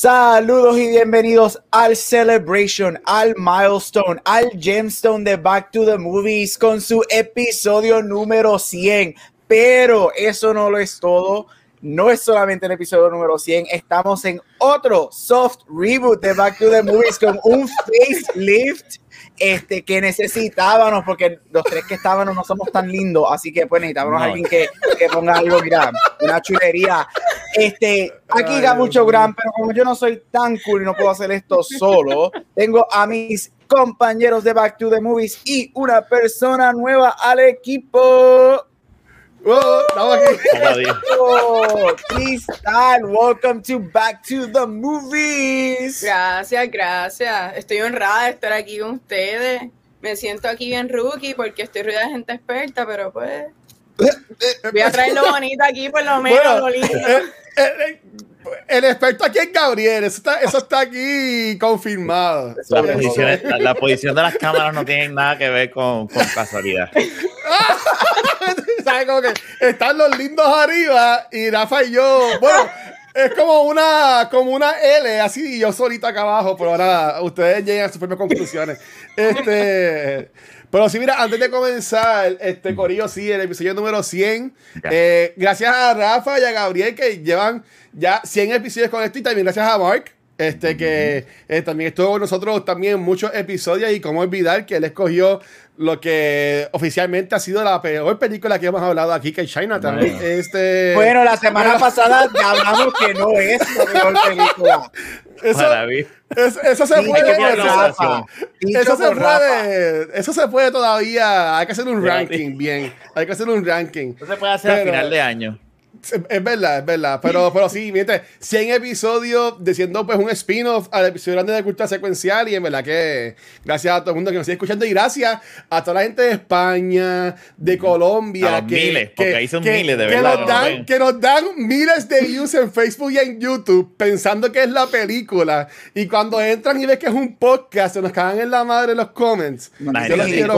Saludos y bienvenidos al Celebration, al Milestone, al Gemstone de Back to the Movies con su episodio número 100. Pero eso no lo es todo. No es solamente el episodio número 100, estamos en otro soft reboot de Back to the Movies con un facelift este, que necesitábamos, porque los tres que estábamos no somos tan lindos, así que pues necesitábamos a alguien que, que, ponga algo, mira, una chulería. Este, aquí da mucho gran, pero como yo no soy tan cool y no puedo hacer esto solo, tengo a mis compañeros de Back to the Movies y una persona nueva al equipo. Oh, Cristal, welcome to Back to the Movies. Gracias, gracias. Estoy honrada de estar aquí con ustedes. Me siento aquí bien rookie porque estoy rodeada de gente experta, pero pues voy a traer lo bonito aquí por lo menos, bueno, lo lindo. Eh, eh, eh, el experto aquí es Gabriel, eso está, eso está aquí confirmado. La posición, la posición, de las cámaras no tiene nada que ver con, con casualidad. ¿Sabes? Como que están los lindos arriba y Rafa y yo, bueno, es como una, como una L, así, y yo solito acá abajo, pero ahora ustedes llegan a sus propias conclusiones. Este, pero sí, mira, antes de comenzar, este Corillo, sí, el episodio número 100, eh, gracias a Rafa y a Gabriel que llevan ya 100 episodios con esto y también gracias a Mark este que eh, también estuvo con nosotros también en muchos episodios y cómo olvidar que él escogió lo que oficialmente ha sido la peor película que hemos hablado aquí, que es Chinatown. Bueno. Este, bueno, la semana pasada ya hablamos que no es la peor película. Eso, eso, eso, se puede. Eso, eso se puede. Eso se puede todavía. Hay que hacer un ranking bien. Hay que hacer un ranking. Eso se puede hacer a final de año. Es verdad, es verdad. Pero, pero sí, miente, 100 episodios diciendo pues un spin-off al episodio grande de cultura secuencial. Y en verdad que gracias a todo el mundo que nos sigue escuchando. Y gracias a toda la gente de España, de Colombia. A que, miles, porque ahí son miles de que verdad. Nos dan, que nos dan miles de views en Facebook y en YouTube pensando que es la película. Y cuando entran y ven que es un podcast, se nos cagan en la madre los comments. No, yo los quiero.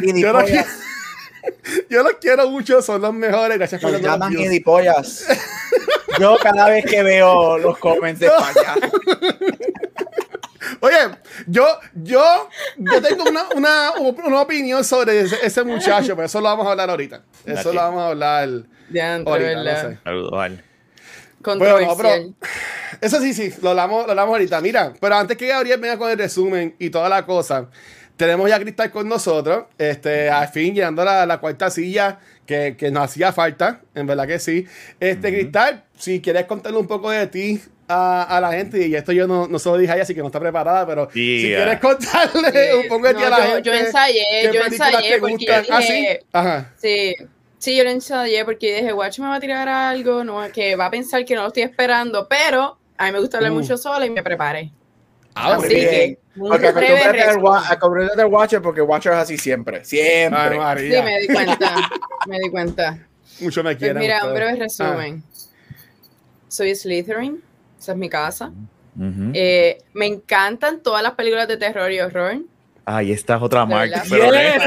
Yo los quiero. Yo los quiero mucho, son los mejores. Gracias por Nos llaman idipollas. Yo cada vez que veo los comments de España. Oye, yo, yo, yo tengo una, una, una opinión sobre ese, ese, muchacho, pero eso lo vamos a hablar ahorita. Eso lo vamos a hablar ya, ahorita, no sé. Controversial. Bueno, pero, eso sí, sí, lo hablamos, lo hablamos ahorita. Mira, pero antes que Gabriel venga con el resumen y toda la cosa, tenemos ya a Cristal con nosotros. Este, al fin llegando a la, la cuarta silla que, que, nos hacía falta, en verdad que sí. Este, uh -huh. Cristal, si quieres contarle un poco de ti a, a, la gente, y esto yo no, no se lo dije a ella, así que no está preparada, pero Yeah. si quieres contarle Sí. un poco de ti No, a la yo- gente. yo ensayé, ¿qué yo ensayé te porque gustan? yo Ah, sí. dije- Ajá. Sí, sí, yo lo ensayé porque dije, Watch me va a tirar algo, no, que va a pensar que no lo estoy esperando, pero a mí me gusta hablar Uh. mucho sola y me preparé. Ah, Muy Así bien. Porque breve acostúmbrate al, acostúmbrate al Watcher porque Watcher es así siempre. Siempre. Ay, Sí, me di cuenta, me di cuenta. Mucho me Pues quieren. mira, un breve resumen. Soy Slytherin, esa es mi casa. Ujú. Eh, me encantan todas las películas de terror y horror. Ay, esta es otra marca. Yes. verdad.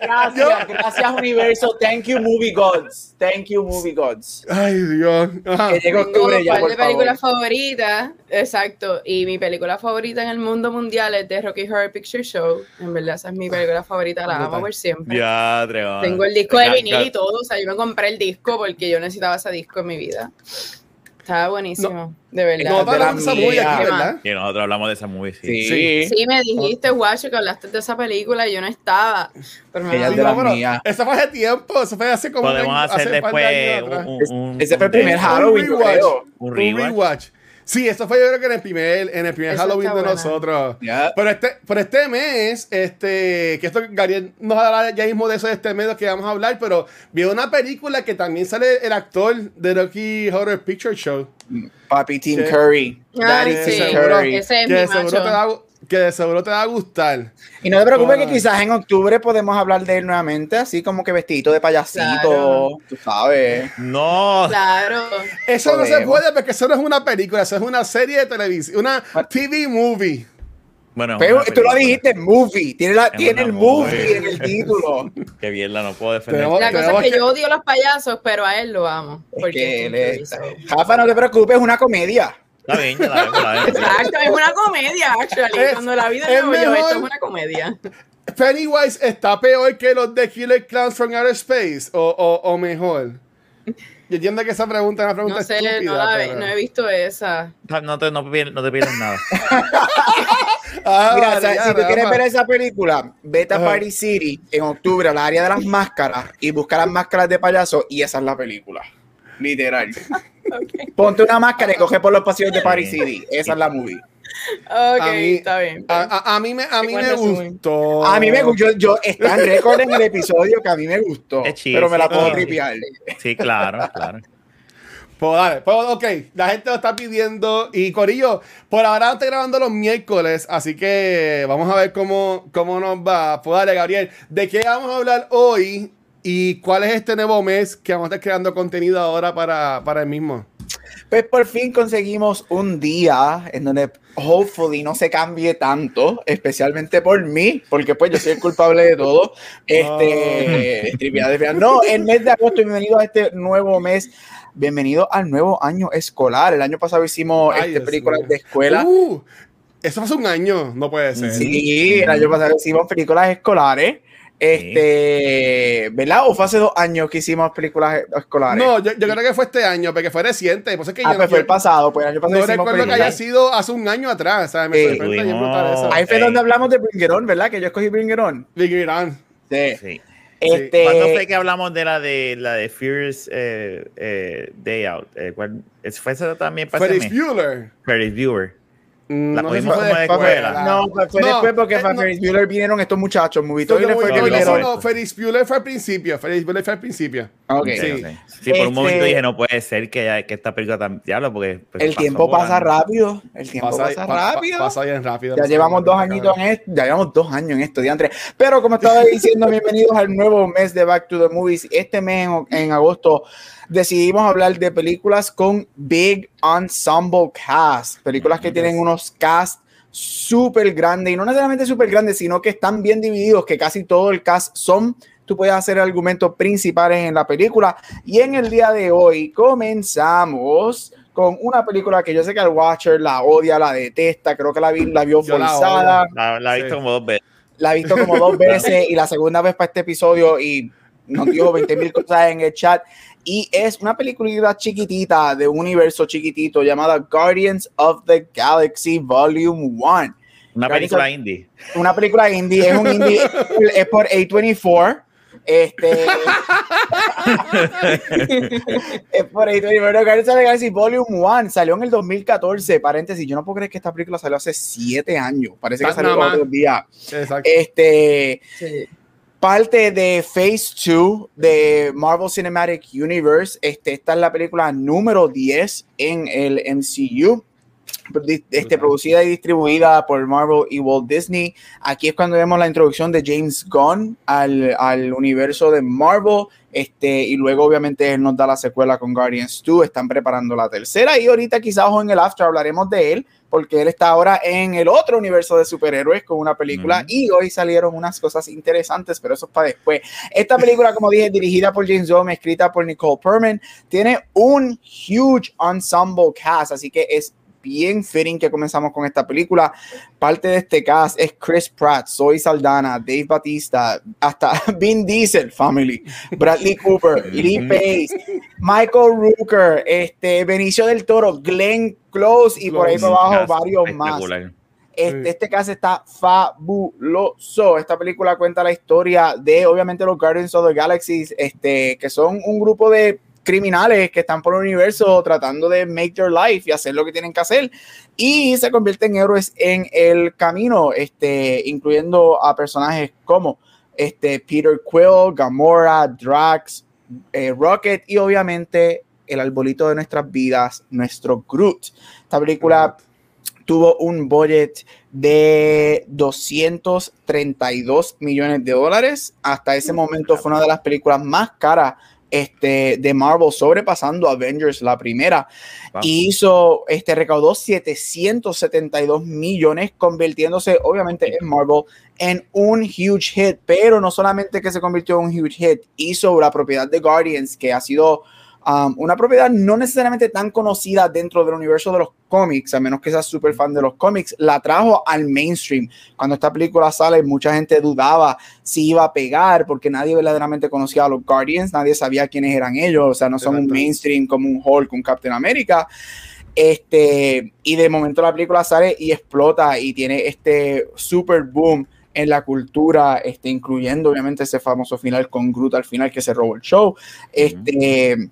Gracias, gracias universo. Thank you movie gods. Thank you movie gods. Ay, Dios. Que llegue Tengo octubre un ya, par por de favor. películas favoritas, exacto, y mi película favorita en el mundo mundial es The Rocky Horror Picture Show. En verdad, esa es mi película favorita, la amo por siempre. Ya. Tengo el disco de vinil y todo, o sea, yo me compré el disco porque yo necesitaba ese disco en mi vida. Estaba buenísimo, de verdad. No, de para la esa movie aquí, ¿verdad? Que nosotros hablamos de esa movie, sí. Sí. Sí. Sí, me dijiste, guacho, que hablaste de esa película y yo no estaba. Pero me Ella es de no, las mías. Eso fue hace tiempo, eso fue hace como un Podemos año- hacer hace un de después un, un, un- Ese fue el primer un- Halloween, yo rewatch. Un Un rewatch. Sí, eso fue yo creo que en el primer, en el primer Eso Halloween de buena. nosotros. Pero este, pero este mes, este, que esto Gabriel nos hablará ya mismo de eso de este mes que vamos a hablar, pero vi una película que también sale el actor de Rocky Horror Picture Show. Papi Tim. Curry. Ah, Daddy. Tim Curry. Ese es que mi seguro macho. te va, que de seguro te va a gustar. Y no te preocupes Ay. que quizás en octubre podemos hablar de él nuevamente, así como que vestidito de payasito, Claro. tú sabes. No, Claro. Eso no se Podemos. puede porque eso no es una película, eso es una serie de televisión, una TV movie. bueno, Pero tú lo dijiste, movie, tiene, la, tiene el movie movie. en el título. Qué bien, la no puedo defender. Tenemos- La cosa es que que- yo odio a los payasos, pero a él lo amo. Es Porque que es él es- improviso. Rafa, no te preocupes, es una comedia. Está bien, ya la vemos, la vemos. Exacto, es una comedia, actually. Es- Cuando la vida es yo, mejor- esto es una comedia. Pennywise está peor que los de Killer Clowns from Outer Space o, o, o mejor. Yo entiendo que esa pregunta es una pregunta No sé, estúpida. no, la- pero- no he visto esa. No te, no, te pierdas nada. Ah, Mira, vale, o sea, ya, si tú quieres ver esa película, vete a. Party City en octubre, al área de las máscaras, y busca las máscaras de payaso, y esa es la película. Literal. Ponte una máscara y coge por los pasillos de Party City. Esa es la movie. Ok, A mí- está bien. A, a- a mí me, a mí me gustó. A mí me gustó, yo, está en récord en el episodio que a mí me gustó, Es chiste, pero me la puedo tripear. Sí, claro, claro. Pues dale, pues ok, la gente lo está pidiendo y Corillo, por ahora estoy grabando los miércoles, así que vamos a ver cómo, cómo nos va. Pues dale, Gabriel, ¿de qué vamos a hablar hoy y cuál es este nuevo mes que vamos a estar creando contenido ahora para, para el mismo? Pues por fin conseguimos un día en donde hopefully no se cambie tanto, especialmente por mí, porque pues yo soy el culpable de todo. Este, trivial. no, el mes de agosto, bienvenido a este nuevo mes. Bienvenido al nuevo año escolar. El año pasado hicimos Ay, este, películas de escuela. Uh, eso hace un año, no puede ser. Sí, el año pasado hicimos películas escolares. Este, ¿verdad? ¿O fue hace dos años que hicimos películas escolares? No, yo, yo creo que fue este año, porque fue reciente. Pues es que ah, yo, pues fue yo el pasado, pues el año pasado no recuerdo que haya sido hace un año atrás. ¿sabes? Me Sí. eso. Ahí fue donde hablamos de Bring It On, ¿verdad? Que yo escogí Bring It On. Big Iran. Sí. Sí. Este, ¿Cuándo fue que hablamos de la de la de Fierce eh, eh, Day Out? Eh, ¿cuál- es- ¿Fue esa también para Ferris? Bueller. Ferris Viewer. Mm, La no fue como de después. escuela. No, fue No, después porque eh, no. Ferris Bueller vinieron estos muchachos, Movito No, y le fue no, que no, no, no, Ferris Bueller fue al principio. Ferris Bueller fue al principio. Ok. Ok, Sí. ok. Sí, por un momento Este- dije, no puede ser que, ya- que esta película tan diablo, porque pues, El tiempo pasa volando. rápido, el tiempo pasa, pa- pa- rápido. pasa bien rápido. ya pasa llevamos dos añitos en esto, ya llevamos dos años en esto, diantre. Pero como estaba diciendo, bienvenidos al nuevo mes de Back to the Movies. Este mes en, en agosto decidimos hablar de películas con Big Ensemble Cast, películas que tienen unos cast súper grandes, y no necesariamente súper grandes, sino que están bien divididos, que casi todo el cast son, tú puedes hacer argumentos principales en la película. Y en el día de hoy comenzamos con una película que yo sé que el Watcher la odia, la detesta, creo que la, vi, la vio Yo forzada. La, la he visto Sí. como dos veces. la he visto como dos veces y la segunda vez para este episodio y nos dijo 20 mil cosas en el chat. Y es una película chiquitita de un universo chiquitito llamada Guardians of the Galaxy Volume 1. Una Guardians película of- indie. Una película indie, es un indie, es por A24. Este es por A24. Pero Guardians of the Galaxy Volume 1 salió en el 2014. Paréntesis, yo no puedo creer que esta película salió hace 7 años. Parece que Está salió otros días. Exacto. Este Sí. Parte de Phase 2 de Marvel Cinematic Universe. Este, esta es la película número 10 en el MCU. Este, producida y distribuida por Marvel y Walt Disney. Aquí es cuando vemos la introducción de James Gunn al, al universo de Marvel. Este, y luego, obviamente, él nos da la secuela con Guardians 2. Están preparando la tercera. Y ahorita, quizás o en el after, hablaremos de él, porque él está ahora en el otro universo de superhéroes con una película. Y hoy salieron unas cosas interesantes, pero eso es para después. Esta película, como dije, dirigida por James Gunn, escrita por Nicole Perman, tiene un huge ensemble cast, así que es bien fitting que comenzamos con esta película. Parte de este cast es Chris Pratt, Zoe Saldana, Dave Batista, hasta Vin Diesel Family, Bradley Cooper, Lee. Pace, Michael Rooker, este, Benicio del Toro, Glenn Close y por ahí por abajo Cast varios más. Este, este caso está fabuloso. Esta película cuenta la historia de, obviamente, los Guardians of the Galaxy, este, que son un grupo de criminales que están por el universo tratando de make their life y hacer lo que tienen que hacer y se convierten en héroes en el camino, este, incluyendo a personajes como este, Peter Quill, Gamora, Drax, eh, Rocket y obviamente el arbolito de nuestras vidas, nuestro Groot. Esta película tuvo un budget de 232 millones de dólares. Hasta ese momento fue una de las películas más caras este, de Marvel, sobrepasando Avengers la primera. Wow. Y hizo, este, recaudó 772 millones, convirtiéndose obviamente en Marvel en un huge hit. Pero no solamente que se convirtió en un huge hit, hizo la propiedad de Guardians, que ha sido um, una propiedad no necesariamente tan conocida dentro del universo de los cómics, a menos que seas súper fan de los cómics, la trajo al mainstream. Cuando esta película sale, mucha gente dudaba si iba a pegar, porque nadie verdaderamente conocía a los Guardians, nadie sabía quiénes eran ellos, o sea, no son un mainstream como un Hulk, un Captain America. Este, y de momento la película sale y explota y tiene este super boom en la cultura, este, incluyendo obviamente ese famoso final con Groot al final que se robó el show. Este,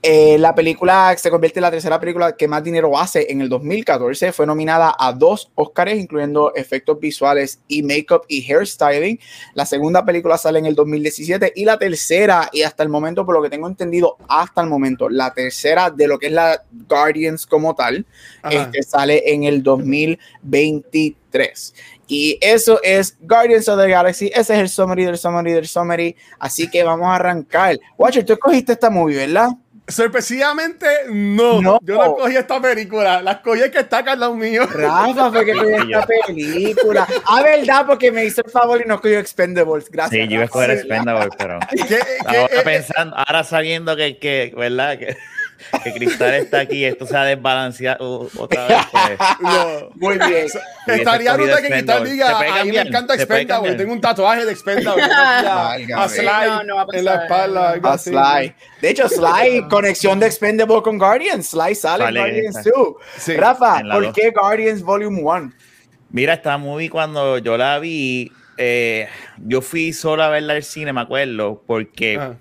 eh, la película se convierte en la tercera película que más dinero hace en el 2014. Fue nominada a dos Oscars, incluyendo efectos visuales y makeup y hairstyling. La segunda película sale en el 2017 y la tercera, y hasta el momento, por lo que tengo entendido, hasta el momento, la tercera de lo que es la Guardians como tal, este, sale en el 2023. Y eso es Guardians of the Galaxy. Ese es el summary del summary del summary. Así que vamos a arrancar. Watcher, tú escogiste esta movie, ¿verdad? Sorpresivamente, no. No. Yo no escogí esta película. La escogí el que está acá al lado mío. Rafa fue que cogió esta película. Ah, verdad, porque me hizo el favor y no cogió Expendables. Gracias. Sí, yo iba a escoger Rafa. Expendable, pero ¿Qué- qué- ahora eh, pensando, ahora sabiendo que, que ¿verdad? Que, que Cristal está aquí, esto se ha desbalanceado otra vez. Pues, no. Muy bien. Estaría brutal que Cristal diga, a mí me encanta Expendable. Tengo un tatuaje de Expendable. a. Sly No, no va a en la espalda. A. Sly. De hecho, Sly, conexión de Expendable con Guardians. Sly sale, en Guardians está. 2. Sí, Rafa, ¿por dos. qué Guardians Volume 1? Mira, esta movie cuando yo la vi, eh, yo fui solo a verla al cine, me acuerdo, porque Ah.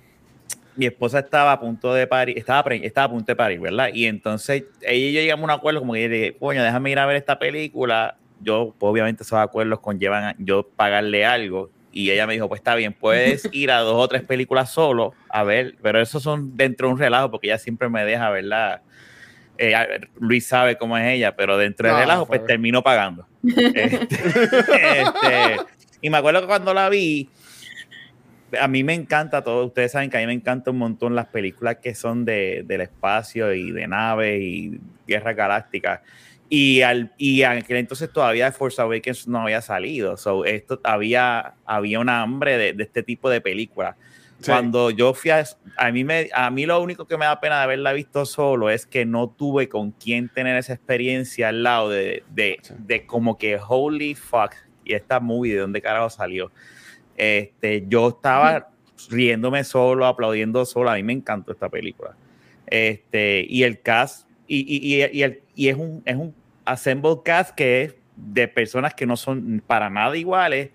Mi esposa estaba a punto de parir, estaba, estaba a punto de parir, ¿verdad? Y entonces ella y yo llegamos a un acuerdo como que dije, coño, déjame ir a ver esta película. Yo, pues, obviamente, esos acuerdos conllevan a yo pagarle algo. Y ella me dijo, pues está bien, puedes ir a dos o tres películas solo a ver, pero esos son dentro de un relajo porque ella siempre me deja, ¿verdad? Eh, Luis sabe cómo es ella, pero dentro del Ah, relajo, pues termino pagando. Este, este, y me acuerdo que cuando la vi, a mí me encanta todo. Ustedes saben que a mí me encanta un montón las películas que son de, del espacio y de naves y guerras galácticas. Y, al, y aquel entonces todavía Force Awakens no había salido. So, esto había, había una hambre de, de este tipo de películas. Sí. Cuando yo fui a, a mí me, a mí lo único que me da pena de haberla visto solo es que no tuve con quién tener esa experiencia al lado de, de, Sí. de como que holy fuck y esta movie de dónde carajo salió. Este, yo estaba riéndome solo, aplaudiendo solo. A mí me encantó esta película. Este, y el cast, y, y, y, y el, es un, es un assembled cast que es de personas que no son para nada iguales,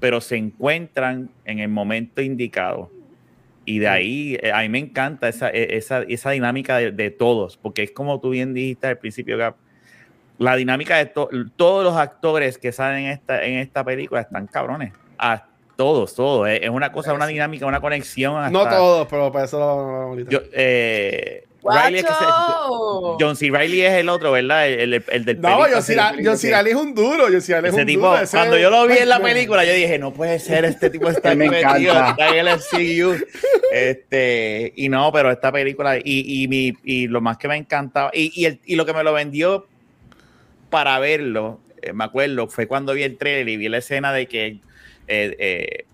pero se encuentran en el momento indicado. Y de ahí, eh, a mí me encanta esa, e- esa, esa dinámica de, de todos, porque es como tú bien dijiste al principio, Gab, la dinámica de to- todos los actores que salen en esta, en esta película están cabrones. A todos, todos. Es, es una cosa, una dinámica, una conexión. No todos, pero para eso lo vamos a ahorita. Yo, eh, Riley es que se- ¡Guacho! John C. Riley es el otro, ¿verdad? El, el, el del No, que- yo sí, es un duro, yo sí, es ese un tipo, duro. ese- cuando yo lo vi en la Ay, película, yo dije, no puede ser, este tipo está en el MCU. Este, y no, pero esta película, y, y, mi, y lo más que me encantaba, y, y, el- y lo que me lo vendió para verlo, eh, me acuerdo, fue cuando vi el trailer y vi la escena de que eh, eh,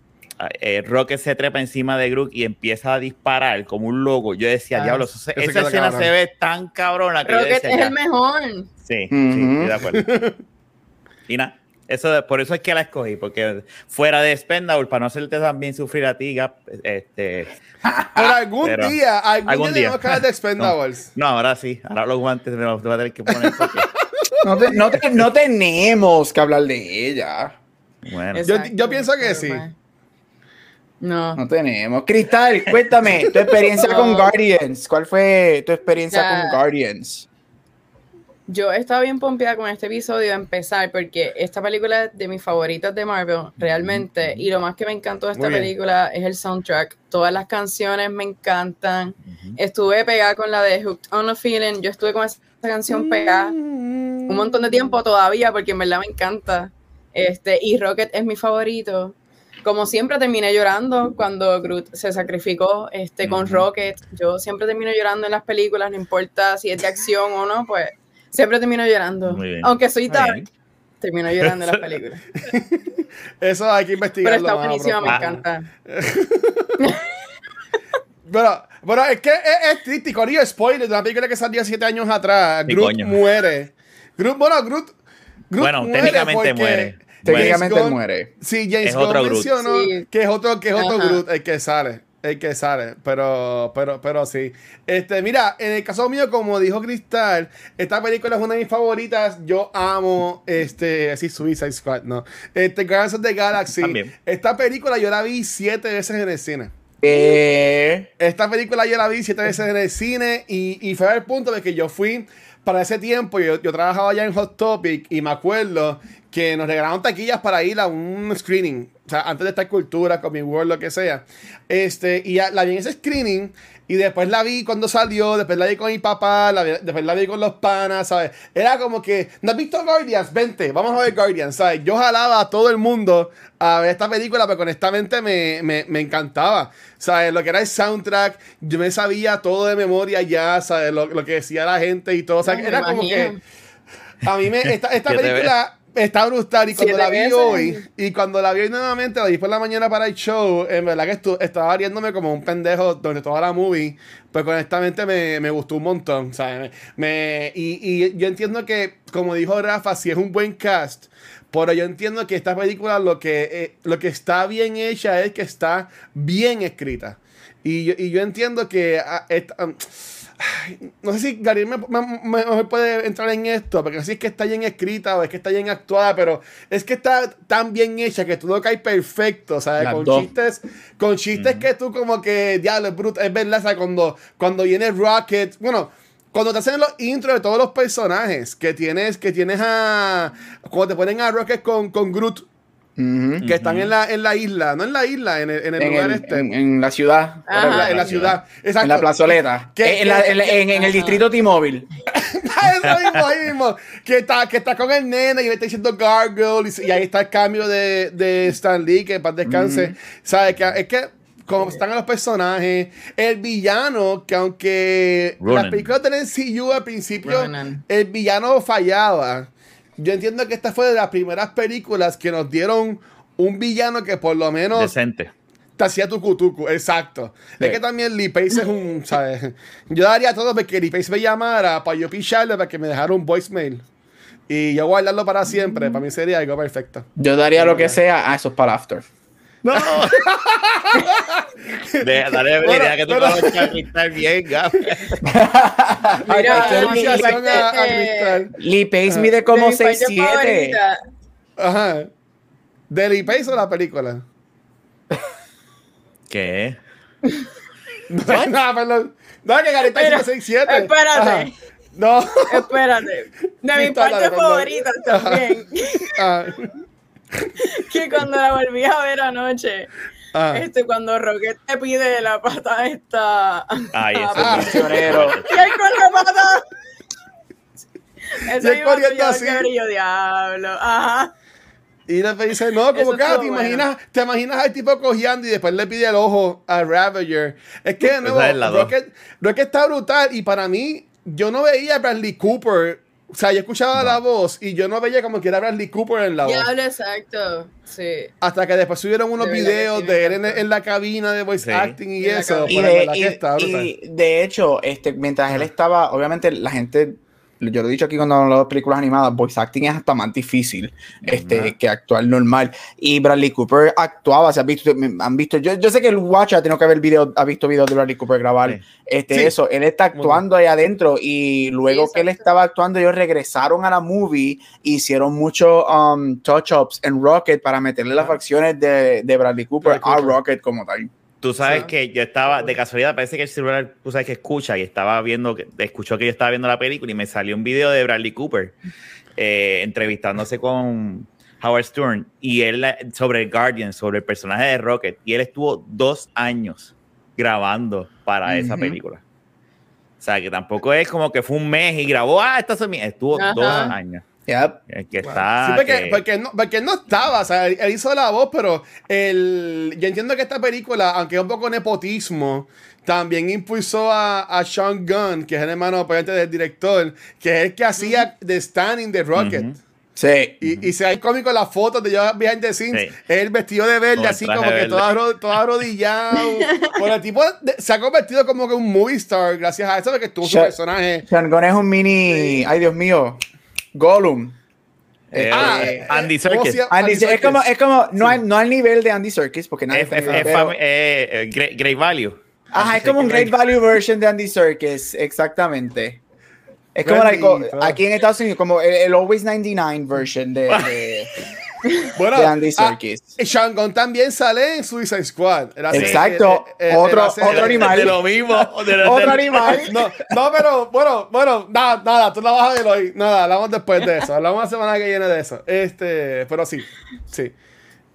eh, Rocket se trepa encima de Groot y empieza a disparar como un loco. Yo decía, Ah, diablo, eso- esa escena cabrón. se ve tan cabrona que yo Rocket decía, es "Ya". el mejor. Sí, sí, Ujú. estoy de acuerdo. y nada, eso, por eso es que la escogí, porque fuera de Spendable, para no hacerte también sufrir a ti, Gap, este, Pero algún Pero- día, algún, algún día día. tenemos que hablar de Expendables. no, ahora sí, ahora los guantes me los voy a tener que poner porque, No, te- no te- no tenemos que hablar de ella. Bueno, Yo- yo pienso que sí. No. No tenemos. Cristal, cuéntame tu experiencia No. con Guardians. ¿Cuál fue tu experiencia Ya. con Guardians? Yo estaba bien pompeada con este episodio a empezar porque esta película es de mis favoritas de Marvel, realmente. Y lo más que me encantó de esta película es el soundtrack. Todas las canciones me encantan. Estuve pegada con la de Hooked on a Feeling. Yo estuve con esa canción pegada un montón de tiempo todavía porque en verdad me encanta. Este, y Rocket es mi favorito. Como siempre terminé llorando cuando Groot se sacrificó este, con Rocket. Yo siempre termino llorando en las películas, no importa si es de acción o no, pues siempre termino llorando. Aunque soy dark, termino llorando en las películas. Eso hay que investigarlo. Pero está buenísima, me encanta. Bueno, bueno, es que es, es triste, con spoiler de una película que salió siete años atrás. Groot muere. Groot, bueno, Groot, Groot bueno, técnicamente muere. Técnicamente muere. Sí, James Gunn mencionó que es otro, que es otro Groot el que sale. El que sale, pero, pero, pero sí. Este, mira, en el caso mío, como dijo Cristal, esta película es una de mis favoritas. Yo amo, este, así Suicide Squad, ¿no? Este, Guardians of the Galaxy. Esta película yo la vi siete veces en el cine. Esta película yo la vi siete veces en el cine y, y fue al punto de que yo fui para ese tiempo, yo, yo trabajaba allá en Hot Topic y me acuerdo que nos regalaron taquillas para ir a un screening, o sea, antes de esta cultura, con mi World, lo que sea. Este, y la vi en ese screening y después la vi cuando salió, después la vi con mi papá, después la vi con los panas, ¿sabes? Era como que, ¿no has visto Guardians? Vente, vamos a ver Guardians, ¿sabes? Yo jalaba a todo el mundo a ver esta película, pero honestamente me, me, me encantaba, ¿sabes? Lo que era el soundtrack, yo me sabía todo de memoria ya, ¿sabes? Lo, lo que decía la gente y todo, o sea, era como que... A mí me... Esta, esta película Está brutal. Y cuando la vi hoy, y cuando la vi hoy nuevamente, la vi por la mañana para el show, en verdad que estaba riéndome como un pendejo durante toda la movie. Pues honestamente me, me gustó un montón. Me, y, y, yo entiendo que, como dijo Rafa, si es un buen cast. Pero yo entiendo que esta película lo que, eh, lo que está bien hecha es que está bien escrita. Y yo, y yo entiendo que. No sé si Gary me, puede entrar en esto, porque no sé si es que está bien escrita o es que está bien actuada, pero es que está tan bien hecha que todo cae perfecto, ¿sabes? con chistes, con chistes que tú como que, diablo, es bruto, es verdad, ¿sabes? Cuando, cuando viene Rocket, bueno, cuando te hacen los intros de todos los personajes que tienes, que tienes a, cuando te ponen a Rocket con, con Groot, que están en la, en la isla, no en la isla, en el, en el lugar este. En, la ciudad. en la ciudad. En la plazoleta. en, el distrito T-Mobile. Eso mismo, ahí mismo. Que está, que está con el nene y le está diciendo Gargoyle. Y, ahí está el cambio de, de Stan Lee, que para descanse. ¿Sabes? Que, es que como están los personajes, el villano, que aunque las películas de CU al principio, el villano fallaba yo entiendo que esta fue de las primeras películas que nos dieron un villano que por lo menos. Decente. Te hacía tu cutucu, exacto. Es que también Lee Pace es un, ¿sabes? Yo daría todo porque Lee Pace me llamara para yo picharle para que me dejara un voicemail. Y yo guardarlo para siempre. Para mí sería algo perfecto. Yo daría lo que sea a esos para after. No. de, dale bueno, idea que tú vas a Cristal bien, gafe. Mira, Lee Pace mide como 6'7". Ajá. ¿De Lee Pace o la película? ¿Qué? No, no, perdón. No, que Gary Pace es 6'7". Espérate. No. Espérate. De mi parte favorita también. que cuando la volví a ver anoche, ah. este, cuando Rocket te pide la pata esta. Ay, ese ah, y él con la pata. Eso y corriendo así. Yo, diablo. Ajá. Y le dice, no, como que te imaginas, te imaginas al tipo cojeando y después le pide el ojo a Ravager. Es que de nuevo, Rocket, Rocket está brutal y para mí, yo no veía a Bradley Cooper o sea, yo escuchaba la voz y yo no veía como que era Bradley Cooper en la voz. Ya, exacto. Sí. Hasta que después subieron unos videos de él en, la cabina de voice acting y eso. Y, de, de hecho, este, mientras él estaba, obviamente la gente yo lo he dicho aquí cuando hablo de películas animadas, voice acting es hasta más difícil este, que actuar normal. Y Bradley Cooper actuaba, se ha visto, han visto, yo, yo sé que el Watcher ha tenido que ver video, ha visto videos de Bradley Cooper grabar este, eso. Él está actuando ahí adentro y luego que él estaba actuando, ellos regresaron a la movie, hicieron muchos um, touch-ups en Rocket para meterle las facciones de, de Bradley Cooper a Rocket como tal. Tú sabes que yo estaba, de casualidad, parece que el celular, tú sabes que escucha y estaba viendo, escuchó que yo estaba viendo la película y me salió un video de Bradley Cooper eh, entrevistándose con Howard Stern y él sobre el Guardian, sobre el personaje de Rocket y él estuvo dos años grabando para esa película. O sea, que tampoco es como que fue un mes y grabó, ah, esta es mi. Estuvo Ajá. dos años. Yep. Es que está. Sí, porque, que- porque, no, porque él no estaba, o sea, él, él hizo la voz, pero el, yo entiendo que esta película, aunque es un poco nepotismo, también impulsó a, a Sean Gunn, que es el hermano obviamente, del director, que es el que hacía The Standing the Rocket. Sí. Y, y se hay cómico las fotos de yo behind the scenes, Sí. el vestido de verde, así como que todo, arro- todo arrodillado. Bueno, el tipo de- se ha convertido como que un movie star gracias a eso, porque tuvo su personaje. Sean Gunn es un mini. Ay, Dios mío. Gollum. Eh, Ah, eh, Andy ¿cómo Serkis. Andy- es como, es como no, Sí. al, no al nivel de Andy Serkis, porque nadie eh, eh, Great, Great Value. Ajá, es como un Great Value version de Andy Serkis, exactamente. Es como like, aquí en Estados Unidos, como el, el Always 99 version de, de, Bueno, de Andy ah, Serkis. y Sean Gunn también sale en Suicide Squad. Exacto. eh, eh, él Otro- otro animal. De lo mismo. de lo- Otro de- animal. No, no, pero bueno, bueno, nada, nada, tú la vas a ver hoy. Nada, hablamos después de eso. Hablamos la semana que viene de eso. Este, pero sí, sí.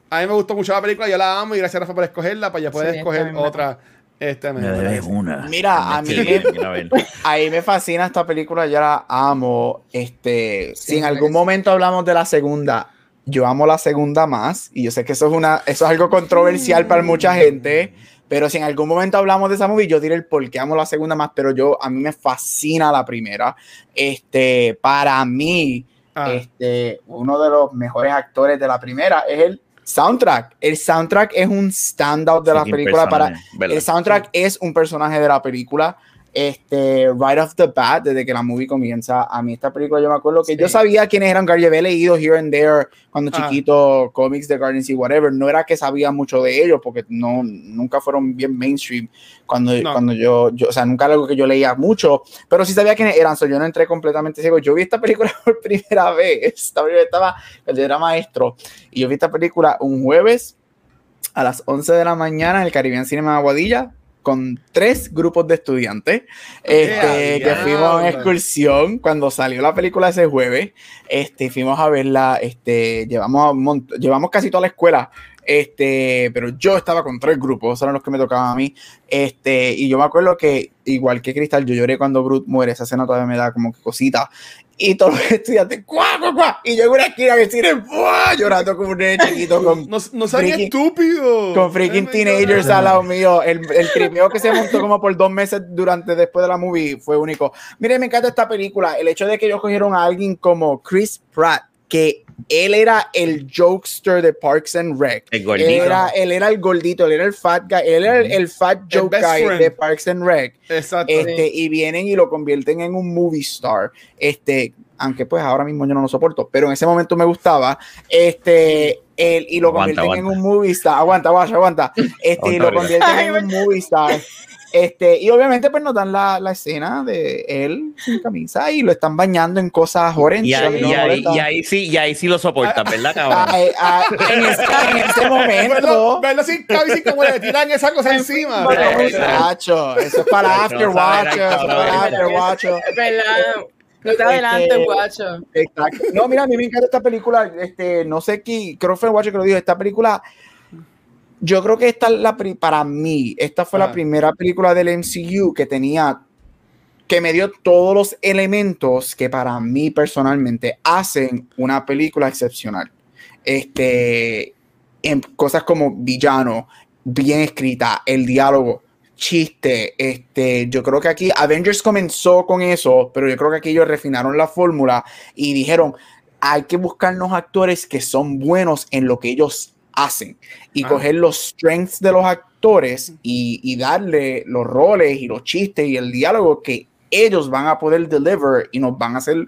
A mí me gustó mucho la película, yo la amo y gracias Rafa por escogerla, para ya poder Sí, escoger otra. Este, Me debes una. Mira, a mí me- a. Ahí me fascina esta película, yo la amo. Este, Sí, si en me algún momento hablamos de la segunda, yo amo la segunda más. Y yo sé que eso es una, eso es algo controversial para mucha gente. Pero si en algún momento hablamos de esa movie, yo diré el por qué amo la segunda más. Pero yo, a mí me fascina la primera. Este, para mí, Ah. este, uno de los mejores actores de la primera es el soundtrack. El soundtrack es un standout de la Fucking película para, ¿verdad? el soundtrack es un personaje de la película. Este, right off the bat, desde que la movie comienza, a mí esta película yo me acuerdo que Sí. yo sabía quiénes eran Guardians, había leído here and there cuando Ah. chiquito, cómics de Guardians y whatever, no era que sabía mucho de ellos porque no, nunca fueron bien mainstream cuando, No. cuando yo, yo, o sea, nunca era algo que yo leía mucho, pero sí sabía quiénes eran, so yo no entré completamente ciego, yo vi esta película por primera vez, esta película estaba, yo era maestro, y yo vi esta película un jueves a las 11 de la mañana en el Caribbean Cinema de Aguadilla con tres grupos de estudiantes este, ¡Ea, que fuimos diablo! excursión cuando salió la película ese jueves este, fuimos a verla este, llevamos, a llevamos casi toda la escuela este, pero yo estaba con tres grupos, eran los que me tocaban a mí este, y yo me acuerdo que igual que Cristal, yo lloré cuando Groot muere, esa escena todavía me da como que cosita y todos los estudiantes ¡cuá, cuá, cuá! y yo en una esquina cine ¡buah! llorando como un chiquito con No, no freaking- estúpidos. con freaking teenagers al lado mío. El, el tripeo que se montó como por dos meses durante después de la movie fue único. Mire, me encanta esta película. El hecho de que ellos cogieron a alguien como Chris Pratt, que él era el jokester de Parks and Rec. El Él gordito. era, él era el gordito, él era el fat guy, él era el, el fat joke best guy friend. de Parks and Rec. Exacto. Este, y vienen y lo convierten en un movie star. Este, aunque pues ahora mismo yo no lo soporto, pero en ese momento me gustaba. Este, él, y lo Aguanta, convierten aguanta. en un movie star. Aguanta, aguanta, aguanta. Este, y lo convierten en un movie star. Este, y obviamente pues nos dan la, la escena de él sin camisa y lo están bañando en cosas orange. Y y, ahí, Molesta. y ahí sí, y ahí sí lo soportas, ¿verdad, cabrón? Ay, ay, en, ese, en ese momento. verlo sin y como le tiran esa cosa encima. Muchacho, eso es para Afterwatch, eso es para. Afterwatch. Es verdad. No te Este- adelantes, guacho. Exacto. No, mira, a mí me encanta esta película. Este, no sé qué, creo que fue el Watcher que lo dijo. Esta película, yo creo que esta es la para mí, esta fue Ah. la primera película del MCU que tenía, que me dio todos los elementos que para mí personalmente hacen una película excepcional. Este, en cosas como villano, bien escrita, el diálogo, chiste. Este, yo creo que aquí Avengers comenzó con eso, pero yo creo que aquí ellos refinaron la fórmula y dijeron, hay que buscarnos actores que son buenos en lo que ellos hacen y Ah. coger los strengths de los actores y, y darle los roles y los chistes y el diálogo que ellos van a poder deliver y nos van a hacer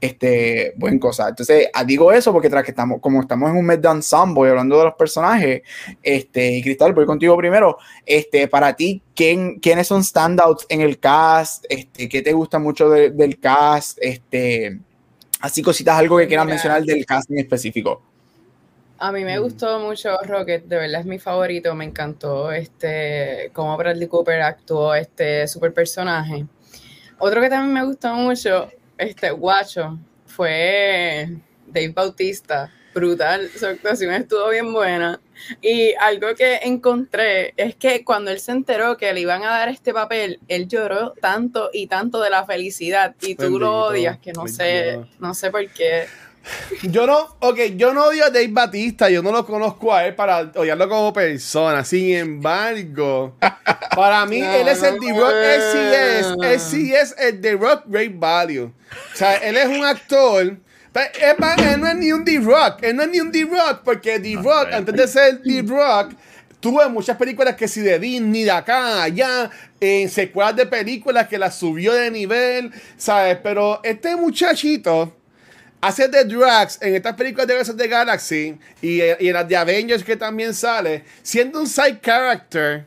este buen cosa. Entonces, ah, digo eso porque tras que estamos, como estamos en un mes de ensemble y hablando de los personajes, este, y Cristal, voy contigo primero. Este, para ti, ¿quién, ¿quiénes son standouts en el cast? Este, ¿qué te gusta mucho de- del cast? Este, así cositas, algo que quieras Mira. mencionar del cast en específico. A mí me gustó mucho Rocket, de verdad es mi favorito, me encantó este cómo Bradley Cooper actuó este super personaje. Otro que también me gustó mucho, este guacho, fue Dave Bautista. brutal, su actuación estuvo bien buena. Y algo que encontré es que cuando él se enteró que le iban a dar este papel, él lloró tanto y tanto de la felicidad y tú Bendito, lo odias, que no sé, no sé por qué. Yo no, ok, yo no odio a Dave Batista, yo no lo conozco a él para odiarlo como persona. Sin embargo, para mí él es el The Rock, él sí es, él sí es el The Rock Great Value. O sea, él es un actor. pero es más, él no es ni un The Rock, él no es ni un The Rock, porque The Rock, sé. antes de ser The Rock, tuvo muchas películas que sí de Disney, de acá, allá, en secuelas de películas que las subió de nivel, ¿sabes? Pero este muchachito hace de Drax en estas películas de Guardians of the Galaxy y, y en las de Avengers que también sale, siendo un side character.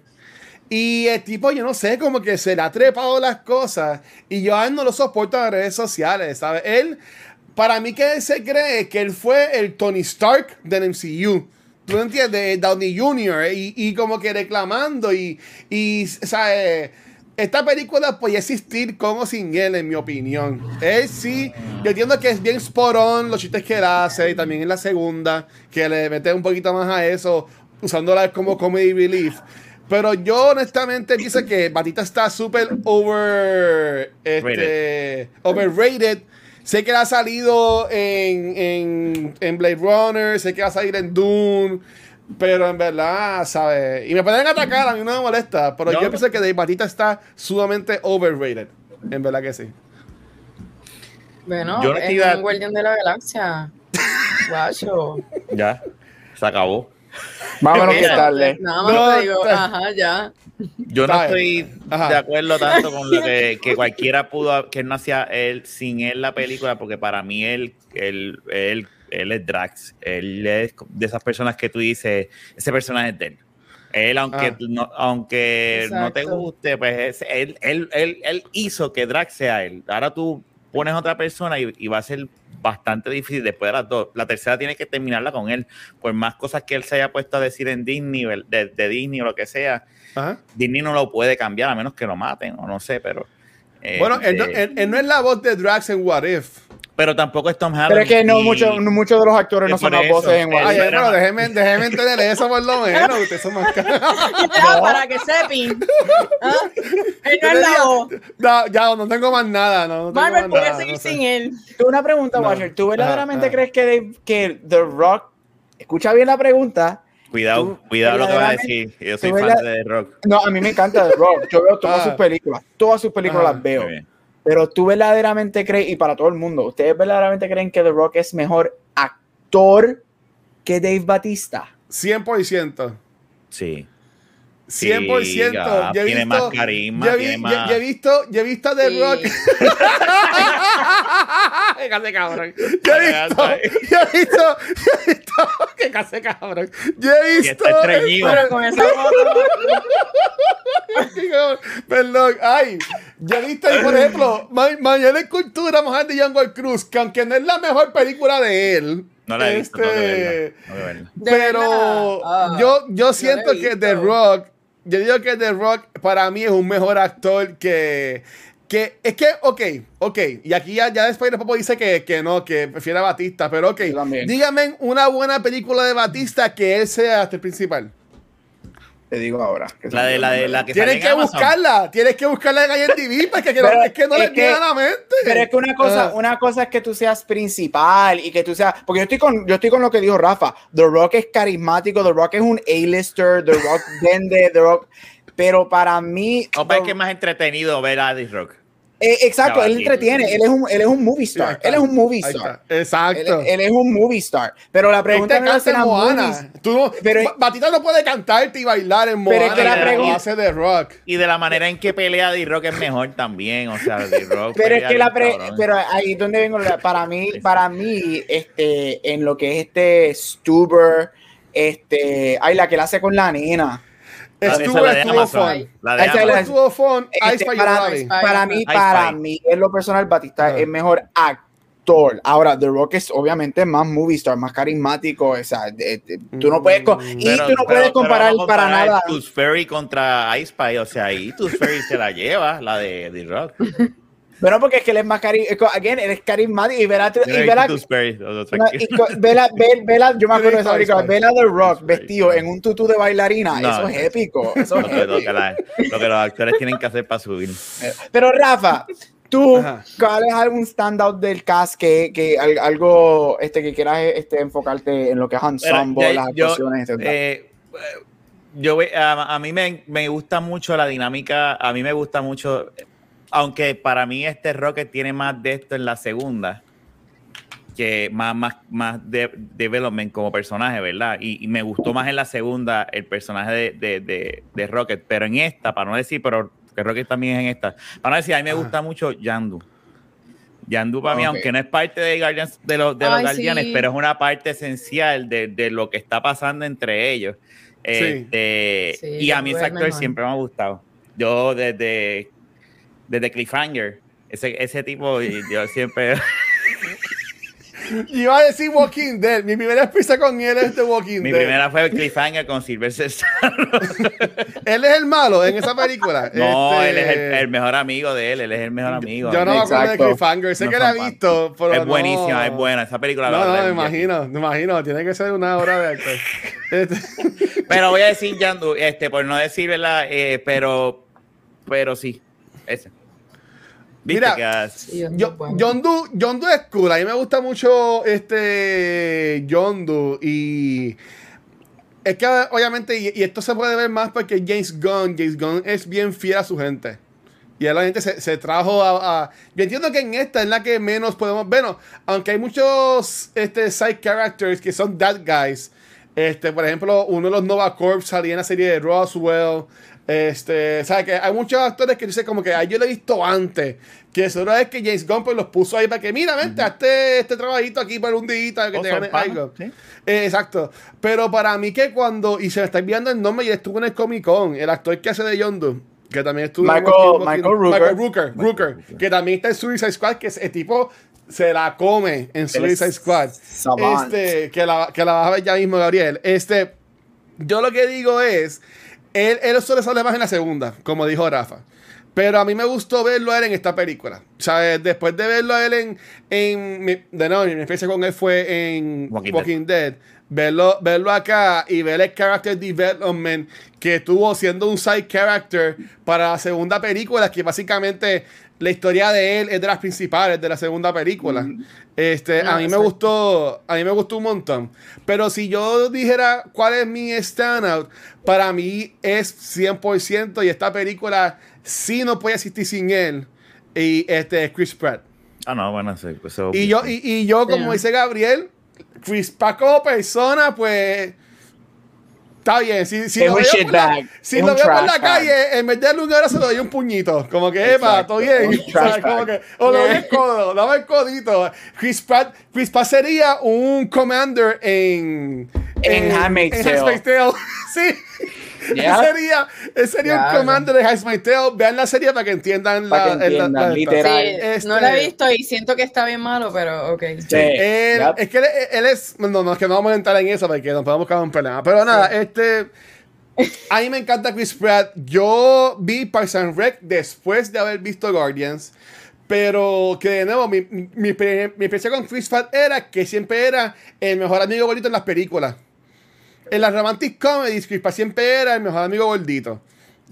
Y el tipo, yo no sé, como que se le ha trepado las cosas. Y yo a él no lo soporto en las redes sociales, ¿sabes? Él, para mí que se cree que él fue el Tony Stark del MCU. ¿Tú me entiendes? Downey Jr. Y, y como que reclamando y, y ¿sabes? Esta película podía existir con o sin él, en mi opinión. Él sí, yo entiendo que es bien spot on los chistes que él hace, y también en la segunda, que le mete un poquito más a eso, usándola como comedy relief. Pero yo honestamente pienso que Batista está súper over, este, overrated. Sé que ha salido en, en, en Blade Runner, sé que va a salir en Dune, pero en verdad, ¿sabes? Y me pueden atacar, a mí no me molesta, pero No. yo pienso que Dave Batista está sumamente overrated. En verdad que sí. Bueno, Yo no es iba- un guardián de la galaxia. Guacho. Ya, se acabó. Menos que darle. Nada más No, te digo, te- ajá, ya. Yo no estoy Ajá. de acuerdo tanto con lo que, que cualquiera pudo, que él no hacía él sin él la película, porque para mí él, él, él, él es Drax. Él es de esas personas que tú dices, ese personaje es de él. Él, aunque, Ah. no, aunque no te guste, pues es- él, él, él, él hizo que Drax sea él. Ahora tú pones a otra persona y, y va a ser bastante difícil después de las dos. La tercera tiene que terminarla con él. Por más cosas que él se haya puesto a decir en Disney, de, de Disney o lo que sea, Ajá. Disney no lo puede cambiar a menos que lo maten o no sé, pero. eh, Bueno, él no, eh, él- él no es la voz de Drax en What If. Pero tampoco es Tom Holland. Pero es que no, y- muchos no muchos de los actores no son las voces en Ay, pero déjenme entender eso por lo menos. Ustedes son más caros. Ya, para que sepan. ¿Ah? Él no es la voz. No, ya no tengo más nada. No, no Marvel puede seguir no sé. sin él. Tú, Una pregunta, No. Watcher. ¿Tú verdaderamente Ajá, crees que, The Rock, escucha bien la pregunta, Cuidado, Tú, cuidado lo que va a decir. Yo soy fan de The Rock. no, a mí me encanta The Rock, yo veo todas Ah. sus películas, todas sus películas las veo, Muy bien. Pero tú verdaderamente crees, y para todo el mundo, ¿ustedes verdaderamente creen que The Rock es mejor actor que Dave Batista? 100%. Sí. 100%. ya, yo he tiene visto, más carisma, Yo he, tiene vi- más- yo he visto, yo he visto The Sí. Rock. Qué case cabrón. Yo he visto, yo he visto, yo he visto, qué case cabrón. Yo he Y visto. está estreñido. Pero con esa foto. Digo, Perdón, ay, yo he visto, por ejemplo, Ma- Mañana en Cultura, Mujer de Jungle Cruz, que aunque no es la mejor película de él, No la he visto, tengo que este, verla, tengo que verla. ¿De pero? Ah, yo, yo siento que visto. The Rock, yo digo que The Rock para mí es un mejor actor que, que es que, ok, ok, y aquí ya, ya después el Popo dice que, que no, que prefiere a Batista, pero ok, dígame una buena película de Batista que él sea el principal. Te digo ahora. que La de la de la que Tienes en que Amazon. buscarla, tienes que buscarla en IMDb porque que no- Pero es que no es le que- queda a la mente. Pero es que una cosa, Ah. una cosa es que tú seas principal y que tú seas, porque yo estoy con, yo estoy con lo que dijo Rafa. The Rock es carismático, The Rock es un A-lister, The Rock vende, The Rock. Pero para mí, O para The- que es más entretenido ver a The Rock. Eh, exacto, él entretiene, él es un, él es un movie star, él es un movie star. Él, Exacto. él es un movie star. Pero la pregunta Este no es en las Moana. Tú no- Pero- Ba- Batista no puede cantarte y bailar en Pero Moana. es que la pregunta- hace de rock. Y de la manera en que pelea The Rock es mejor también. O sea, The Rock. Pero es que la pre- pero ahí es donde vengo para mí para mí este en lo que es este Stuber este ay la que la hace con la nena de- Estuvo, la estuvo fun. La de Amazon. Estuvo fun. Este, para. Spice. para mí para mí en lo personal Batista es mejor actor ahora The Rock es obviamente más movie star más carismático o sea de- de- tú no puedes y Pero- tú no pero- puedes comparar para nada Tooth Fairy contra Ice Spy. O sea, ahí Tooth Fairy se la lleva, la de The Rock. Bueno, porque es que él es más carismático. Again, él es carismático. Y vela. Y Yo vela, vela, ve- vela- yo me acuerdo de esa película. Vela The Rock vestido en un tutú de bailarina. No, eso es épico. Eso lo, es que, lo que épico. la- lo que los actores tienen que hacer para subir. Pero Rafa, tú, Ajá. ¿cuál es algún standout del cast que, que al- algo este, que quieras este, enfocarte en lo que es ensemble, ya- las yo, actuaciones, etcétera? eh, yo a, a mí me, me gusta mucho la dinámica, a mí me gusta mucho, aunque para mí este Rocket tiene más de esto en la segunda, que más, más, más de, development como personaje, ¿verdad? Y, y me gustó más en la segunda el personaje de, de, de- de Rocket, pero en esta, para no decir, pero que Rocket también es en esta, para no decir, a mí me Ajá. gusta mucho Yandu. Yandu para mí, aunque no es parte de, Guardians, de los, de los Ay, Guardianes, sí. pero es una parte esencial de, de lo que está pasando entre ellos. Este, Sí, y a mí ese actor mejor. siempre me ha gustado. Yo desde, desde Cliffhanger, ese, ese tipo, y yo siempre... Iba a decir Walking Dead. Mi primera experiencia con él es de Walking mi Dead. primera fue Cliffhanger con Sylvester Stallone. Él es el malo en esa película. No, Este, él es el, el mejor amigo de él, él es el mejor amigo. Yo no me acuerdo de. Cliffhanger. Sé No que la he visto, pero es no- buenísima, es buena. Esa película la No, no, me imagino, me imagino. Tiene que ser una obra de arte. Este, Pero voy a decir Yandu, este, por no decir, ¿verdad? Eh, pero, pero sí, ese. ¿Viste Mira, que Sí, Yo. John Doe, John Doe es cool. A mí me gusta mucho este John Doe y es que obviamente y, y esto se puede ver más porque James Gunn, James Gunn es bien fiel a su gente. Y a la gente se, se trajo a, a- Yo entiendo que en esta es la que menos podemos... Bueno, aunque hay muchos este, side characters que son bad guys. Este, por ejemplo, uno de los Nova Corps salía en la serie de Roswell. Este, ¿sabes? Que hay muchos actores que dicen como que "Ay, yo lo he visto antes. Que solo es que James Gunn pues, los puso ahí para que, mira, vente, hazte este trabajito aquí por un día que Oh, te panas, algo. sí. Eh, exacto. Pero para mí que cuando, y se me está enviando el nombre y estuvo en el Comic Con, el actor que hace de Yondu, que también estuvo en Michael- Walking- Michael Walking- Rooker. Michael Rooker, Rooker, que también está en Suicide Squad, que es el tipo se la come en Suicide Squad. Este, que la, que la vas a ver ya mismo, Gabriel. Este, yo lo que digo es, él, él solo sale más en la segunda, como dijo Rafa. Pero a mí me gustó verlo a él en esta película. O sea, eh, después de verlo a él en. en mi- de nuevo, mi experiencia con él fue en Walking Walking, Dead. Verlo, verlo acá y ver el character development que tuvo siendo un side character para la segunda película, que básicamente la historia de él es de las principales de la segunda película. Este, a Ah, mí me gustó, a mí me gustó un montón. Pero si yo dijera cuál es mi standout, para mí es 100% y esta película sí no puede existir sin él. Y este es Chris Pratt. Ah, no, bueno, eso- Y yo, y, y yo como Sí. dice Gabriel, Chris Pratt como persona, pues está bien. Si, si lo veo, por la, si lo veo por la calle, en vez de darle un abrazo, le doy un puñito. Como que, epa, todo bien. trash ¿Sabes? Como que, o le doy el codo, dame el codito. Chris Pratt, Chris Pratt sería un commander en... En en Tale. Handmaid's Tale. sí. Yeah. Él sería, él sería Yeah. un commander de Handmaid's Tale. Vean la serie para que entiendan Para la, que el- la- entiendan, la- literal. Sí, Este- no la he visto y siento que está bien malo, pero ok. Sí. Él- Yep. Es que él, él es. No, no, es que no vamos a entrar en eso porque nos podemos en un problema. Pero nada, este. A mí me encanta Chris Pratt. Yo vi Parks and Rec después de haber visto Guardians. Pero que de nuevo, mi, mi, mi, mi experiencia con Chris Pratt era que siempre era el mejor amigo gordito en las películas. En las romantic comedies, Chris Pratt siempre era el mejor amigo gordito.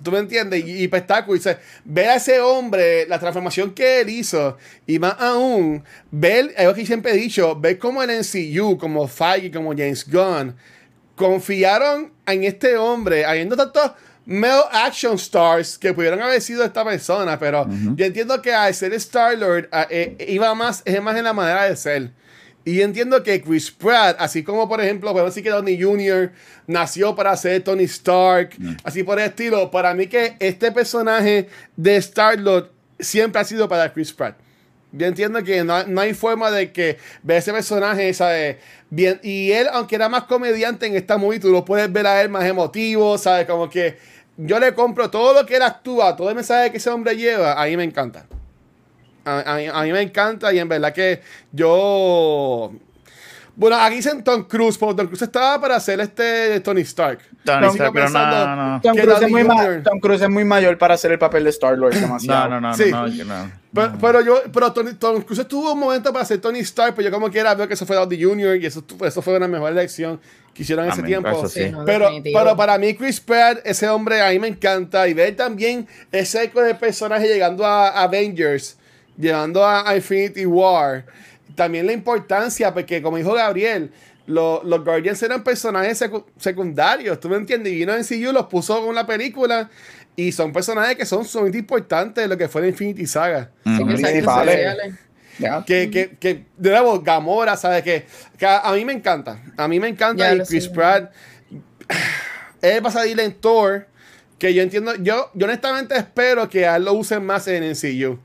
¿Tú me entiendes? Y, y pues está cool. O sea, ver a ese hombre, la transformación que él hizo, y más aún, ver, algo que siempre he dicho, ver como el MCU, como Feige, como James Gunn, confiaron en este hombre, habiendo tantos male action stars que pudieron haber sido esta persona, pero yo entiendo que al ser Star-Lord, a- eh, iba más, es más en la manera de ser. Y entiendo que Chris Pratt, así como por ejemplo, podemos decir que Downey Jr. nació para ser Tony Stark, así por el estilo, para mí que este personaje de Star-Lord siempre ha sido para Chris Pratt. Yo entiendo que no, no hay forma de que ver ese personaje, ¿sabes? Bien, y él, aunque era más comediante en esta movie, tú lo puedes ver a él más emotivo, ¿sabes? Como que yo le compro todo lo que él actúa, todo el mensaje que ese hombre lleva, a mí me encanta. A, a mí- a mí me encanta y en verdad que yo... Bueno, aquí dicen Tom Cruise, porque Tom Cruise estaba para hacer este Tony Stark. Tony Sigo Stark, pero pensando no, no. Tom Cruise, es muy ma-. Tom Cruise es muy mayor para hacer el papel de Star-Lord. demasiado. No, no, no, Sí. no, no, no. Pero, pero yo, pero Tony, Tom Cruise tuvo un momento para hacer Tony Stark, pero yo como quiera veo que eso fue Downey Jr. y eso, eso fue una mejor elección que hicieron en ese tiempo. sí. Pero, pero para mí Chris Pratt, ese hombre a mí me encanta y ver también ese eco de personaje llegando a Avengers, llegando a, a Infinity War, también la importancia, porque como dijo Gabriel, lo- los Guardians eran personajes secu- secundarios, ¿tú me entiendes? Y vino en CU, los puso con la película y son personajes que son sumamente importantes de lo que fue la Infinity Saga. Sociales. Ya. Que, que, que, de nuevo, Gamora, ¿sabes? Que, que a, a mí me encanta. A mí me encanta. Y Chris. Pratt, él va a salir en Thor. Que yo entiendo, yo, yo honestamente espero que a él lo usen más en NCU.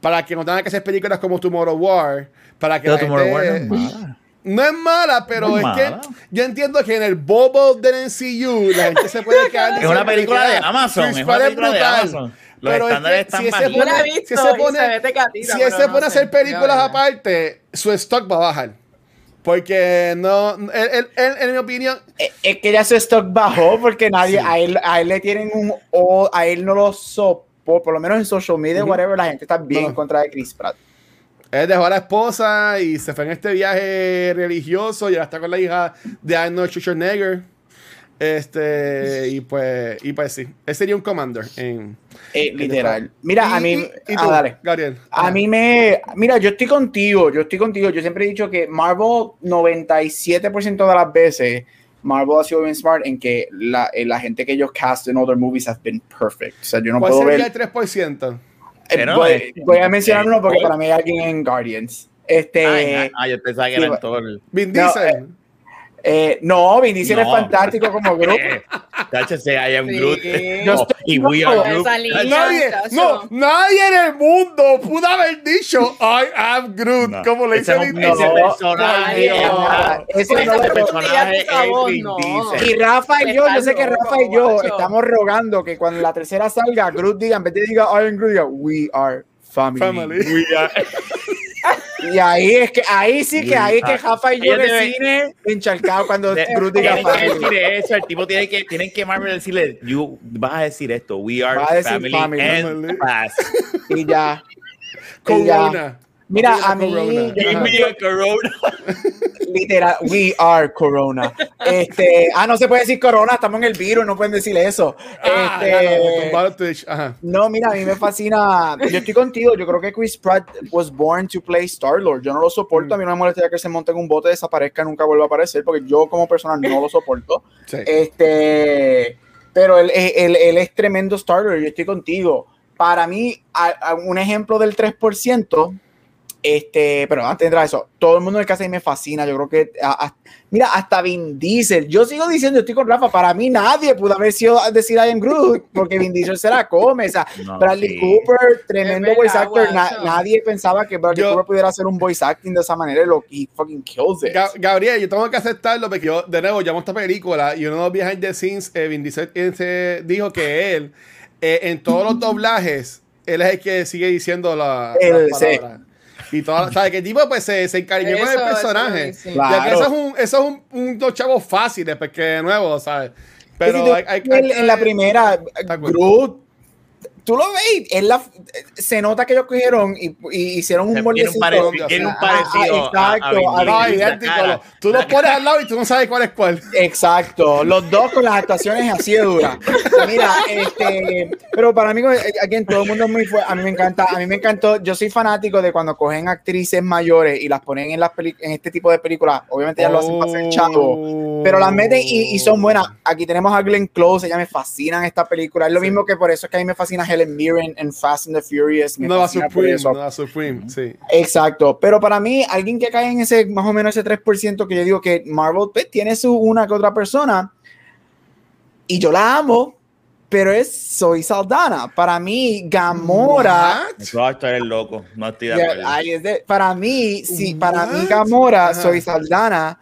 Para que no tengan que hacer películas como Tomorrow War. Para que Pero la Tomorrow War no es mala. no es mala, pero No es es que yo entiendo que en el bobo del NCU la gente se puede quedar. Es una película de Amazon, es una película de brutal. Amazon. Los Pero es estándares que están si pone- visto si se pone- se si no pone a hacer películas aparte, su stock va a bajar. Porque no, él, él- él, en mi opinión, Es- Es que ya su stock bajó porque nadie, Sí. a, él, a él le tienen un, o a él no lo sopo, por lo menos en social media, Ujú. whatever, la gente está bien No. en contra de Chris Pratt. él dejó a la esposa y se fue en este viaje religioso y ahora está con la hija de Arnold Schwarzenegger. Este, y pues, y pues sí, él sería un commander en. Eh, literal. Mira, a mí, y- y ah, dale. Gabriel. A mí me. Mira, yo estoy contigo, yo estoy contigo. Yo siempre he dicho que Marvel, 97% de las veces, Marvel ha sido bien smart en que la, eh, la gente que ellos cast en other movies has been perfect. O sea, yo no ¿Cuál puedo sería ver. el 3%? eh, voy, es- voy a mencionar uno porque eh, para mí hay alguien en Guardians. Este. Ay, ah, yo pensaba que sí, era en todo el. Vin No, Diesel. Eh, no, Vin Diesel es No. fantástico como grupo. Tacho, ese I am Sí. Groot. Yo No, estoy y We. Are Groot. Nadie, no, nadie en el mundo pudo haber dicho I am Groot, No. como le Ese dice es un- Vin ese personaje. No, ese no personaje es no. Y Rafa y yo, yo sé que Rafa y yo estamos rogando que cuando la tercera salga, Groot diga, en vez de diga Iron Groot, diga We are family. Family. We are- Y ahí es que, ahí sí que, ahí es que Rafa y yo cine encharcado cuando Groot diga tienen que family. decir eso, el tipo tiene que, tienen que Marvel decirle, you, vas a decir esto, we are family, family. and Family. fast. Y ya. Y ya. Corona. Mira, Corona. a mí, yo Give no- me a corona. literal, we are Corona. Este, ah, no se puede decir Corona, estamos en el virus, no pueden decir eso. Ah, Este, no, Twitch, ajá. No, mira, a mí me fascina. Yo estoy contigo. Yo creo que Chris Pratt was born to play Star Lord. Yo no lo soporto. A mí no me molesta que se monte en un bote, desaparezca, nunca vuelva a aparecer, porque yo como persona no lo soporto. Sí. Este, pero él, él- él es tremendo Star Lord. Yo estoy contigo. Para mí, a- a un ejemplo del 3%. Este, pero antes de entrar a eso, todo el mundo en el casa me fascina. Yo creo que, a- a- mira, hasta Vin Diesel. Yo sigo diciendo, estoy con Rafa. Para mí, nadie pudo haber sido decir I am Groot, porque Vin Diesel se la come. O sea, No, Bradley sí. Cooper, tremendo voice actor. na- nadie pensaba que Bradley Yo- Cooper pudiera hacer un voice acting de esa manera. y Lo, he fucking kills it. Gabriel, yo tengo que aceptarlo porque yo, de nuevo, llamo esta película y uno de los behind the scenes, eh, Vin Diesel eh, se dijo que él, eh, en todos los doblajes, él es el que sigue diciendo la, Él, las sí. Y toda, ¿sabes? Que el tipo pues se, se encariñó con el Eso, eso personaje. sí. Ya que Claro. eso es un, eso es un, un dos chavos fáciles, porque de nuevo, ¿sabes? Pero Es decir, hay, hay- él hay- en la primera. Groot, tú lo ves, él la, se nota que ellos cogieron y, y hicieron un Tiene un moldecito. parecido, tiene un parecido ah, exacto, a, a idéntico. cara. Tú los pones al lado y tú no sabes cuál es cuál. Exacto, los dos con las actuaciones así de duras. Mira, este, pero para mí, aquí en todo el mundo es muy fuerte. A mí me encanta, a mí me encantó. Yo soy fanático de cuando cogen actrices mayores y las ponen en las peli- en este tipo de películas. Obviamente ya lo hacen para ser chavo, pero las meten y, y son buenas. Aquí tenemos a Glenn Close, ella me fascina en esta película. Es lo Sí. mismo que por eso es que a mí me fascina Helen Mirren en Fast and the Furious. Me Nueva Supreme. Nueva Supreme, sí. Exacto, pero para mí, alguien que cae en ese más o menos ese 3% que yo digo que Marvel pues, tiene su una que otra persona y yo la amo, pero es Soy Saldana. Para mí, Gamora. What? Tú vas a estar el loco, no estoy de Ya, acuerdo. ahí es de- para mí, sí, para mí What? Gamora, Ajá. Soy Saldana.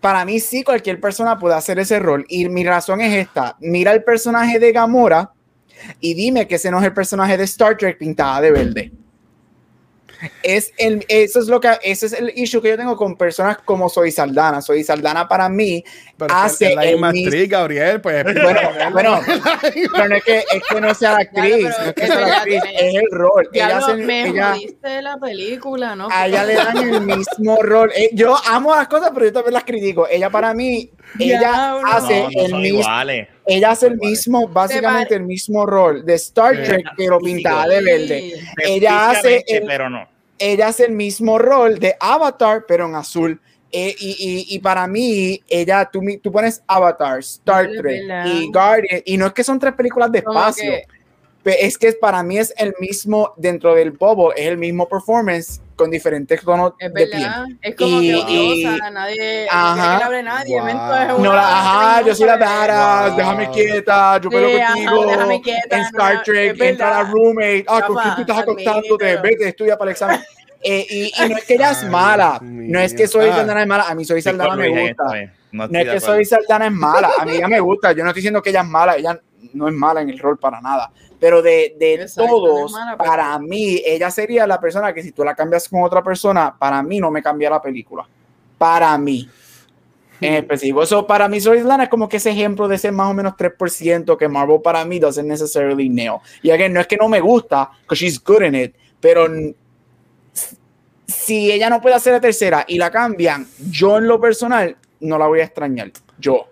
Para mí sí, cualquier persona puede hacer ese rol. Y mi razón es esta. Mira el personaje de Gamora y dime que ese no es el personaje de Star Trek pintada de verde. Es el, eso es lo que, ese es el issue que yo tengo con personas como Soy Saldana. Soy Saldana para mí Pero hace es la misma mis- actriz, Gabriel, pues. Bueno, bueno, pero no es que, es que no sea la actriz, Claro, no es que sea la actriz, es el rol. Ella, Ya hace- me ella- jodiste la película, ¿no? a ella le dan el mismo rol. Eh, Yo amo las cosas, pero yo también las critico. Ella para mí, ella hace No, no el mismo, iguales. Ella hace el mismo, básicamente el mismo rol de Star. Trek, pero pintada de verde. Ella hace el- pero no. ella hace el mismo rol de Avatar, pero en azul. Eh, y, y- y para mí, ella, tú, tú pones Avatar, Star Trek y Guardian, y no es que son tres películas de espacio, que- es que para mí es el mismo, dentro del bobo, es el mismo performance con diferentes tonos Es de piel. es como Y- que odiosa, nadie, Ajá. no nadie, Wow. Es No, ajá, yo soy la. Dara, Wow. déjame quieta, yo Sí, peleo ajá, contigo. déjame quieta, en Star no, Trek, entra la roommate, ah, ¿con quién tú estás acostándote? Vete, estudia para el examen. Eh, y, y no es que ella es mala, no es que soy Ah. Saldana es mala, a mí soy Saldana me gusta. No No es que soy Saldana es mala, a mí ella me gusta, yo no estoy diciendo que ella es mala, ella no es mala en el rol para nada, pero de, de Exacto, todos, pero- para mí, ella sería la persona que si tú la cambias con otra persona, para mí no me cambia la película, para mí. En específico, eso para mí Soy Saldana es como que ese ejemplo de ese más o menos 3% que Marvel para mí doesn't necessarily nail. Y again, no es que no me gusta, because she's good in it, pero si ella no puede hacer la tercera y la cambian, yo en lo personal no la voy a extrañar. Yo.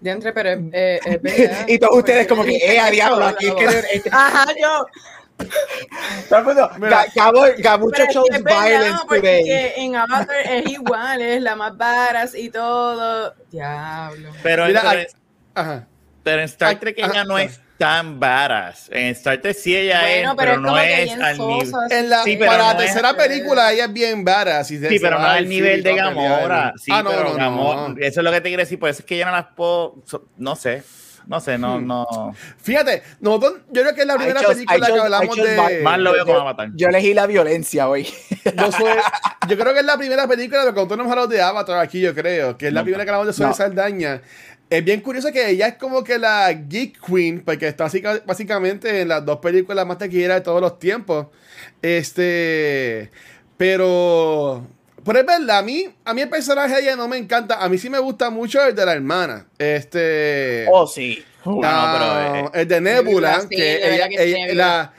De entre, pero es, eh, es verdad. y todos ustedes como que, eh, a diablo, aquí es que... Ajá, yo. Gabo- Gabucho verdad, violence porque today. en Avatar es igual, es la más varas y todo. Diablo. Pero, Mira, pero- ay- Ajá. pero en Star Trek ajá, ella no ajá. es tan badass. En Star Trek sí ella Bueno, es, pero, es no que es al nivel. En la, Sí, para no la es- tercera película ella es bien vara. Si Sí, se pero no al nivel de. Gamora. Sí, Ah, no, pero no, no, Gamora, no. eso es lo que te quiero decir. Por eso es que yo no las puedo. so- No sé. No sé, no, Hmm. no. Fíjate, nosotros, yo creo que es la primera chose- película chose- que hablamos de. Más lo veo yo- como Avatar. Yo elegí la violencia hoy. Yo, soy- yo creo que es la primera película de cuando no hemos hablado de Avatar aquí, yo creo, que es la primera que hablamos de Zoe No. Saldaña. Es bien curioso que ella es como que la geek queen, porque está básica- básicamente en las dos películas más taquilleras de todos los tiempos. Este, pero, pero es verdad, a mí, a mí el personaje de ella no me encanta. A mí sí me gusta mucho el de la hermana. Este, Oh, sí. Ah, no, pero, el de Nebula, Sí, que de ella, que ella- la,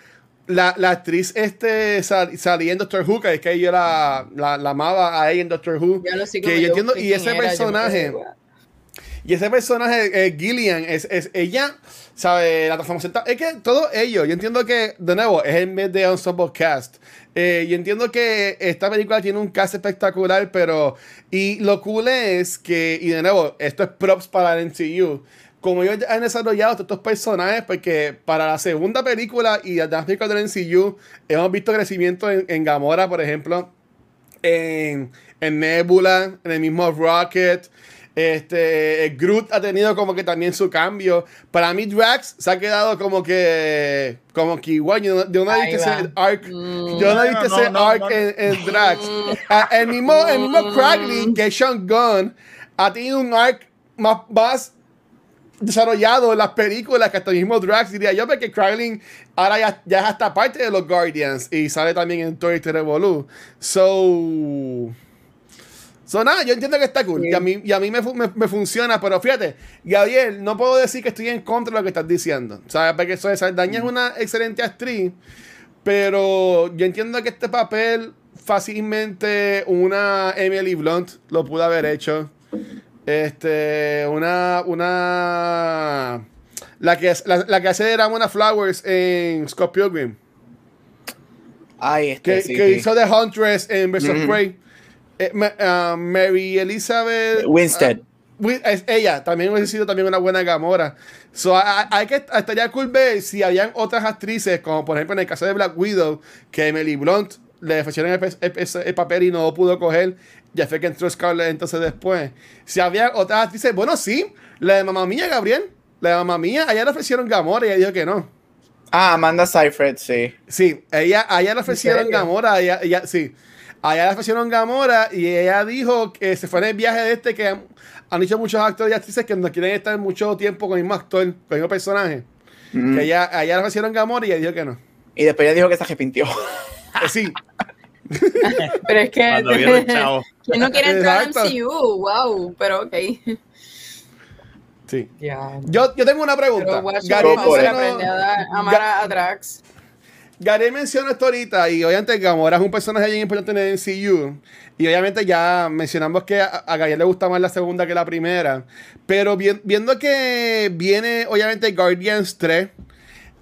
la, la actriz este sal, salía en Doctor Who, que es que yo la, la, la amaba a ella en Doctor Who. Ya lo sé que como yo entiendo, y ese era, yo personaje, "Guau". Y ese personaje, eh, Gillian, es, ella, ¿sabe? La transformación. Es que todo ello, yo entiendo que, de nuevo, es el mes de Ensemble Cast. Eh, yo entiendo que esta película tiene un cast espectacular, pero. Y lo cool es que, y de nuevo, esto es props para el MCU. Como ellos han desarrollado todos estos personajes, porque para la segunda película y las películas del MCU, hemos visto crecimiento en, en Gamora, por ejemplo en, en Nebula, en el mismo Rocket. Este, Groot ha tenido como que también su cambio. Para mí, Drax se ha quedado como que, como que igual. Yo no, yo no he visto ese arc, Mm. yo no he visto no, ese arc. En, en Drax. Ah, el mismo, el mismo Kraglin, que es Sean Gunn, ha tenido un arc más, más desarrollado en las películas que hasta el mismo Drax diría yo porque Kraglin ahora ya, ya es hasta parte de los Guardians y sale también en Toy Story Revolu so so nada yo entiendo que está cool y a mí, y a mí me, me- me funciona pero fíjate Gabriel no puedo decir que estoy en contra de lo que estás diciendo sabes porque eso es Saldaña es una excelente actriz pero yo entiendo que este papel fácilmente una Emily Blunt lo pudo haber hecho este, una, una, la que, la, la que hace de Ramona Flowers en Scott Pilgrim, Ay, este que, sí, que sí. hizo de Huntress en of Ujú. Prey. Eh, ah, Mary Elizabeth Winstead. ah, Win- es ella también hubiese sido también una buena Gamora. So, hay que estaría cool ver si habían otras actrices, como por ejemplo en el caso de Black Widow, que Emily Blunt le ofrecieron el, pe- el- el papel y no pudo coger. Ya fue que entró Scarlett entonces después. Si había otras actrices, bueno, sí, la de mamá mía, Gabriel, la de mamá mía, a ella le ofrecieron Gamora y ella dijo que no. Ah, Amanda Seyfried, sí. Sí, ella, a ella le ofrecieron? Gamora, ella, ella- sí. A ella le ofrecieron Gamora y ella dijo que se fue en el viaje de este que han, han dicho muchos actores y actrices que no quieren estar mucho tiempo con el mismo actor, con el mismo personaje. Mm. Que ella, a ella le ofrecieron Gamora y ella dijo que no. Y después ella dijo que se arrepintió. Eh, sí. Pero es que. ¿Quién no quiere entrar en Exacto. MCU? Wow, pero ok. Sí. Yo, yo tengo una pregunta. Pero Gary mencionó- aprende a, dar, a amar a, a Drax. Gary mencionó esto ahorita y obviamente Gamora es un personaje bien importante en el MCU y obviamente ya mencionamos que a, a Gary le gusta más la segunda que la primera. Pero vi- viendo que viene obviamente Guardians 3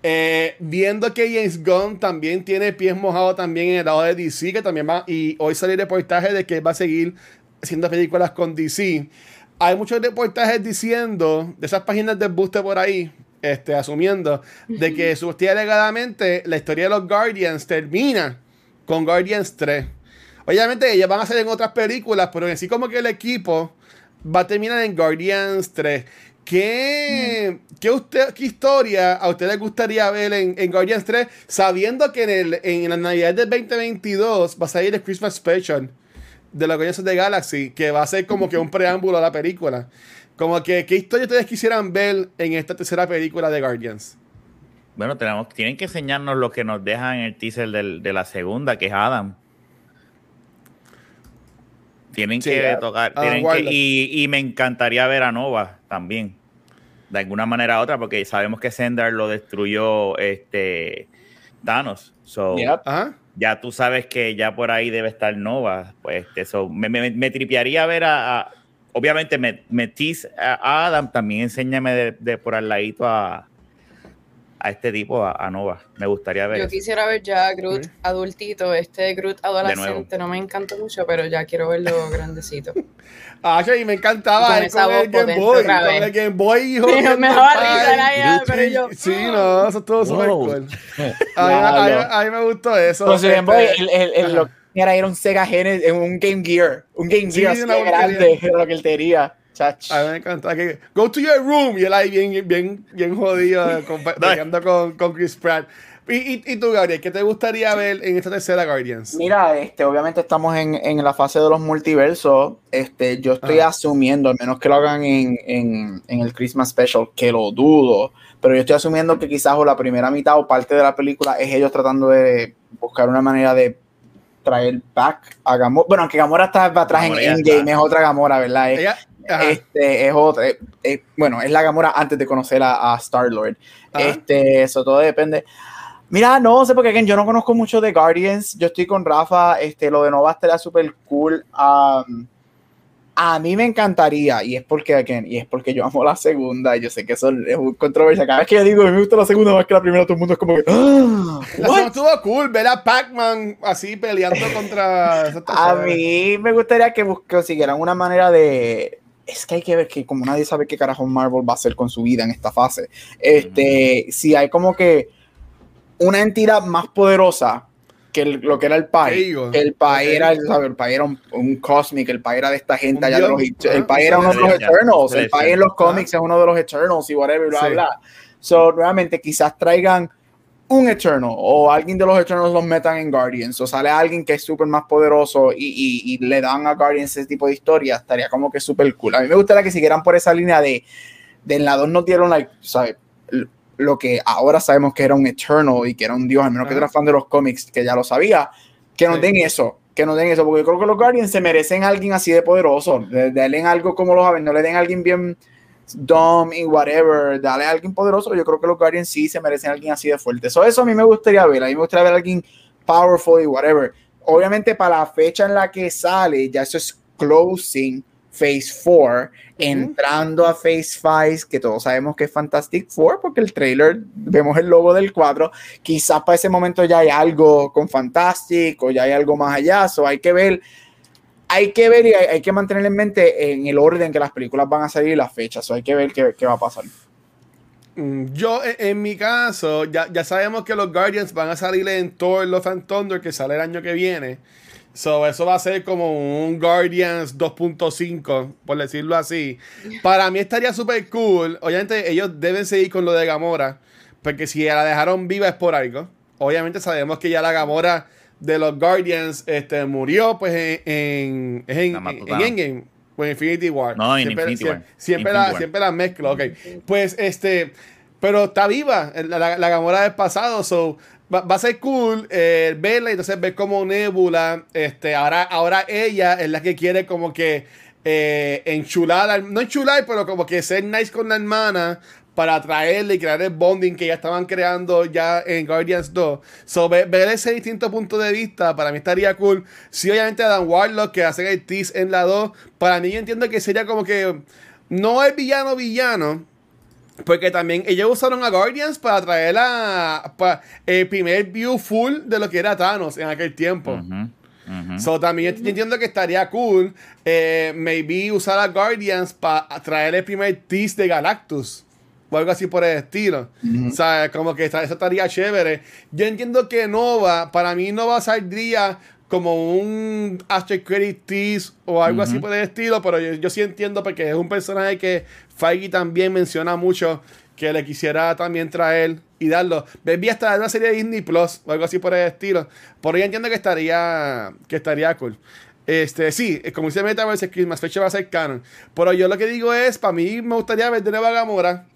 eh, viendo que James Gunn también tiene pies mojados también en el lado de DC que también va y hoy salió el reportaje de que va a seguir haciendo películas con DC hay muchos reportajes diciendo de esas páginas de buste por ahí este, asumiendo de que supuestamente alegadamente la historia de los Guardians termina con Guardians 3. Obviamente ellos van a salir en otras películas, pero en sí como que el equipo va a terminar en Guardians 3. ¿Qué, qué, usted, qué historia a ustedes les gustaría ver en, en Guardians 3 sabiendo que en, el, en la Navidad del 2022 va a salir el Christmas Special de los Guardians of the Galaxy que va a ser como que un preámbulo a la película? Como que, ¿qué historia ustedes quisieran ver en esta tercera película de Guardians? Bueno, tenemos, tienen que enseñarnos lo que nos deja en el teaser del- de la segunda, que es Adam. Tienen Sí, que tocar, tienen que, y, y me encantaría ver a Nova también, de alguna manera u otra, porque sabemos que Sendar lo destruyó este Thanos. So, Yep. Ajá. ya tú sabes que ya por ahí debe estar Nova. Pues eso me, me, me tripearía ver a, a- obviamente me, me tease a Adam, también enséñame de, de por al ladito a, a este tipo, a, a Nova. Me gustaría ver. Yo eso. quisiera ver ya a Groot adultito, este Groot adolescente, no me encanta mucho, pero ya quiero verlo grandecito. Ah, y me encantaba Con con el Game Boy. Con el Game Boy, hijo. me, me ya, pero yo. Sí, no, eso estuvo súper Wow. cool. A mí, me gustó eso. Con su Game Boy, Este, el, el, el- ajá. lo que era, era un Sega Genesis, un Game Gear. Un Game Sí, Gear de porquería. grande, era lo que él tenía. Chach. A mí me encantaba que go to your room y él ahí bien, bien, bien jodido peleando con, con Chris Pratt. Y, y, y tú, Gabriel, ¿qué te gustaría ver en esta tercera Guardians? Mira, este, obviamente estamos en, en la fase de los multiversos. Este, yo estoy Ajá. asumiendo, al menos que lo hagan en, en, en el Christmas Special, que lo dudo, pero yo estoy asumiendo que quizás o la primera mitad o parte de la película es ellos tratando de buscar una manera de traer back a Gamora. Bueno, aunque Gamora está atrás Gamora en Endgame, está. es otra Gamora, ¿verdad? Es, Ella, este, es otra. eh, bueno, es la Gamora antes de conocer a, a Star-Lord. Ajá. Este, eso todo depende. Mira, no sé porque again, yo no conozco mucho de Guardians. Yo estoy con Rafa. Este, lo de Nova estaría súper cool. Um, a mí me encantaría, y es porque again, y es porque yo amo la segunda. Yo sé que eso es muy controversia. Cada vez que yo digo, me gusta la segunda más que la primera, todo el mundo es como que. "Ah, la what?". segunda estuvo cool ver a Pac-Man así peleando contra. A mí me gustaría que bus- consiguieran una manera de. Es que hay que ver que, como nadie sabe qué carajo Marvel va a hacer con su vida en esta fase, este, si hay como que una entidad más poderosa que el- lo que era el Pai. Ego. El Pai era, el Pai era un, un Cosmic, el Pai era de esta gente allá de los. El Pai un era uno de los Eternals. El Pai en los celestial. cómics es uno de los Eternals y whatever, bla, Sí. bla. So, realmente, quizás traigan un Eternal o alguien de los Eternals los metan en Guardians o sale alguien que es súper más poderoso y, y- y le dan a Guardians ese tipo de historia, estaría como que súper cool. A mí me gustaría que siguieran por esa línea de, de en la 2 nos dieron like, ¿sabes? Lo que ahora sabemos que era un Eternal y que era un dios, al menos que Ajá. era fan de los cómics, que ya lo sabía, que nos Sí. den eso, que nos den eso, porque yo creo que los Guardians se merecen a alguien así de poderoso, de, denle algo como los Avengers, no le den a alguien bien dumb y whatever, dale a alguien poderoso, yo creo que los Guardians sí se merecen a alguien así de fuerte. So, eso a mí me gustaría ver, a mí me gustaría ver a alguien powerful y whatever. Obviamente para la fecha en la que sale, ya eso es closing Phase 4, entrando a Phase 5, que todos sabemos que es Fantastic Four, porque el trailer, vemos el logo del cuadro, quizás para ese momento ya hay algo con Fantastic o ya hay algo más allá, so hay que ver, hay que ver y hay, hay que mantener en mente en el orden que las películas van a salir y las fechas, so hay que ver qué, qué va a pasar. Mm, Yo, en, en mi caso, ya, ya sabemos que los Guardians van a salir en Thor Love and Thunder, que sale el año que viene. So, eso va a ser como un Guardians 2.5, por decirlo así. Para mí estaría súper cool. Obviamente, ellos deben seguir con lo de Gamora, porque si la dejaron viva es por algo. Obviamente, sabemos que ya la Gamora de los Guardians este, murió, pues en, en, en, en, Endgame. En Infinity War. No, en siempre, Infinity siempre, War. siempre Infinity la, War. siempre la mezclo, ok. Pues este. pero está viva la, la, la Gamora del pasado, so va, a ser cool eh, verla y entonces ver como Nebula, este, ahora, ahora ella es la que quiere como que eh, enchular, no enchular, pero como que ser nice con la hermana para atraerle y crear el bonding que ya estaban creando ya en Guardians 2. So, ver, ese distinto punto de vista para mí estaría cool. Sí, obviamente Dan Warlock que hacen el tease en la 2, para mí yo entiendo que sería como que no el villano villano, porque también ellos usaron a Guardians para traer la, el primer view full de lo que era Thanos en aquel tiempo. Ujú. So, también yo entiendo que estaría cool eh, maybe usar a Guardians para traer el primer tease de Galactus. O algo así por el estilo. O sea, como que eso estaría chévere. Yo entiendo que Nova, para mí Nova saldría como un credit tease o algo así por el estilo, pero yo, yo sí entiendo porque es un personaje que Feige también menciona mucho que le quisiera también traer y darlo. Baby hasta una serie de Disney Plus o algo así por el estilo. Por ahí entiendo que estaría que estaría cool. Este, sí, como dice Metaverse, Christmas fecha va a ser canon. Pero yo lo que digo es, para mí me gustaría ver de nuevo a Gamora.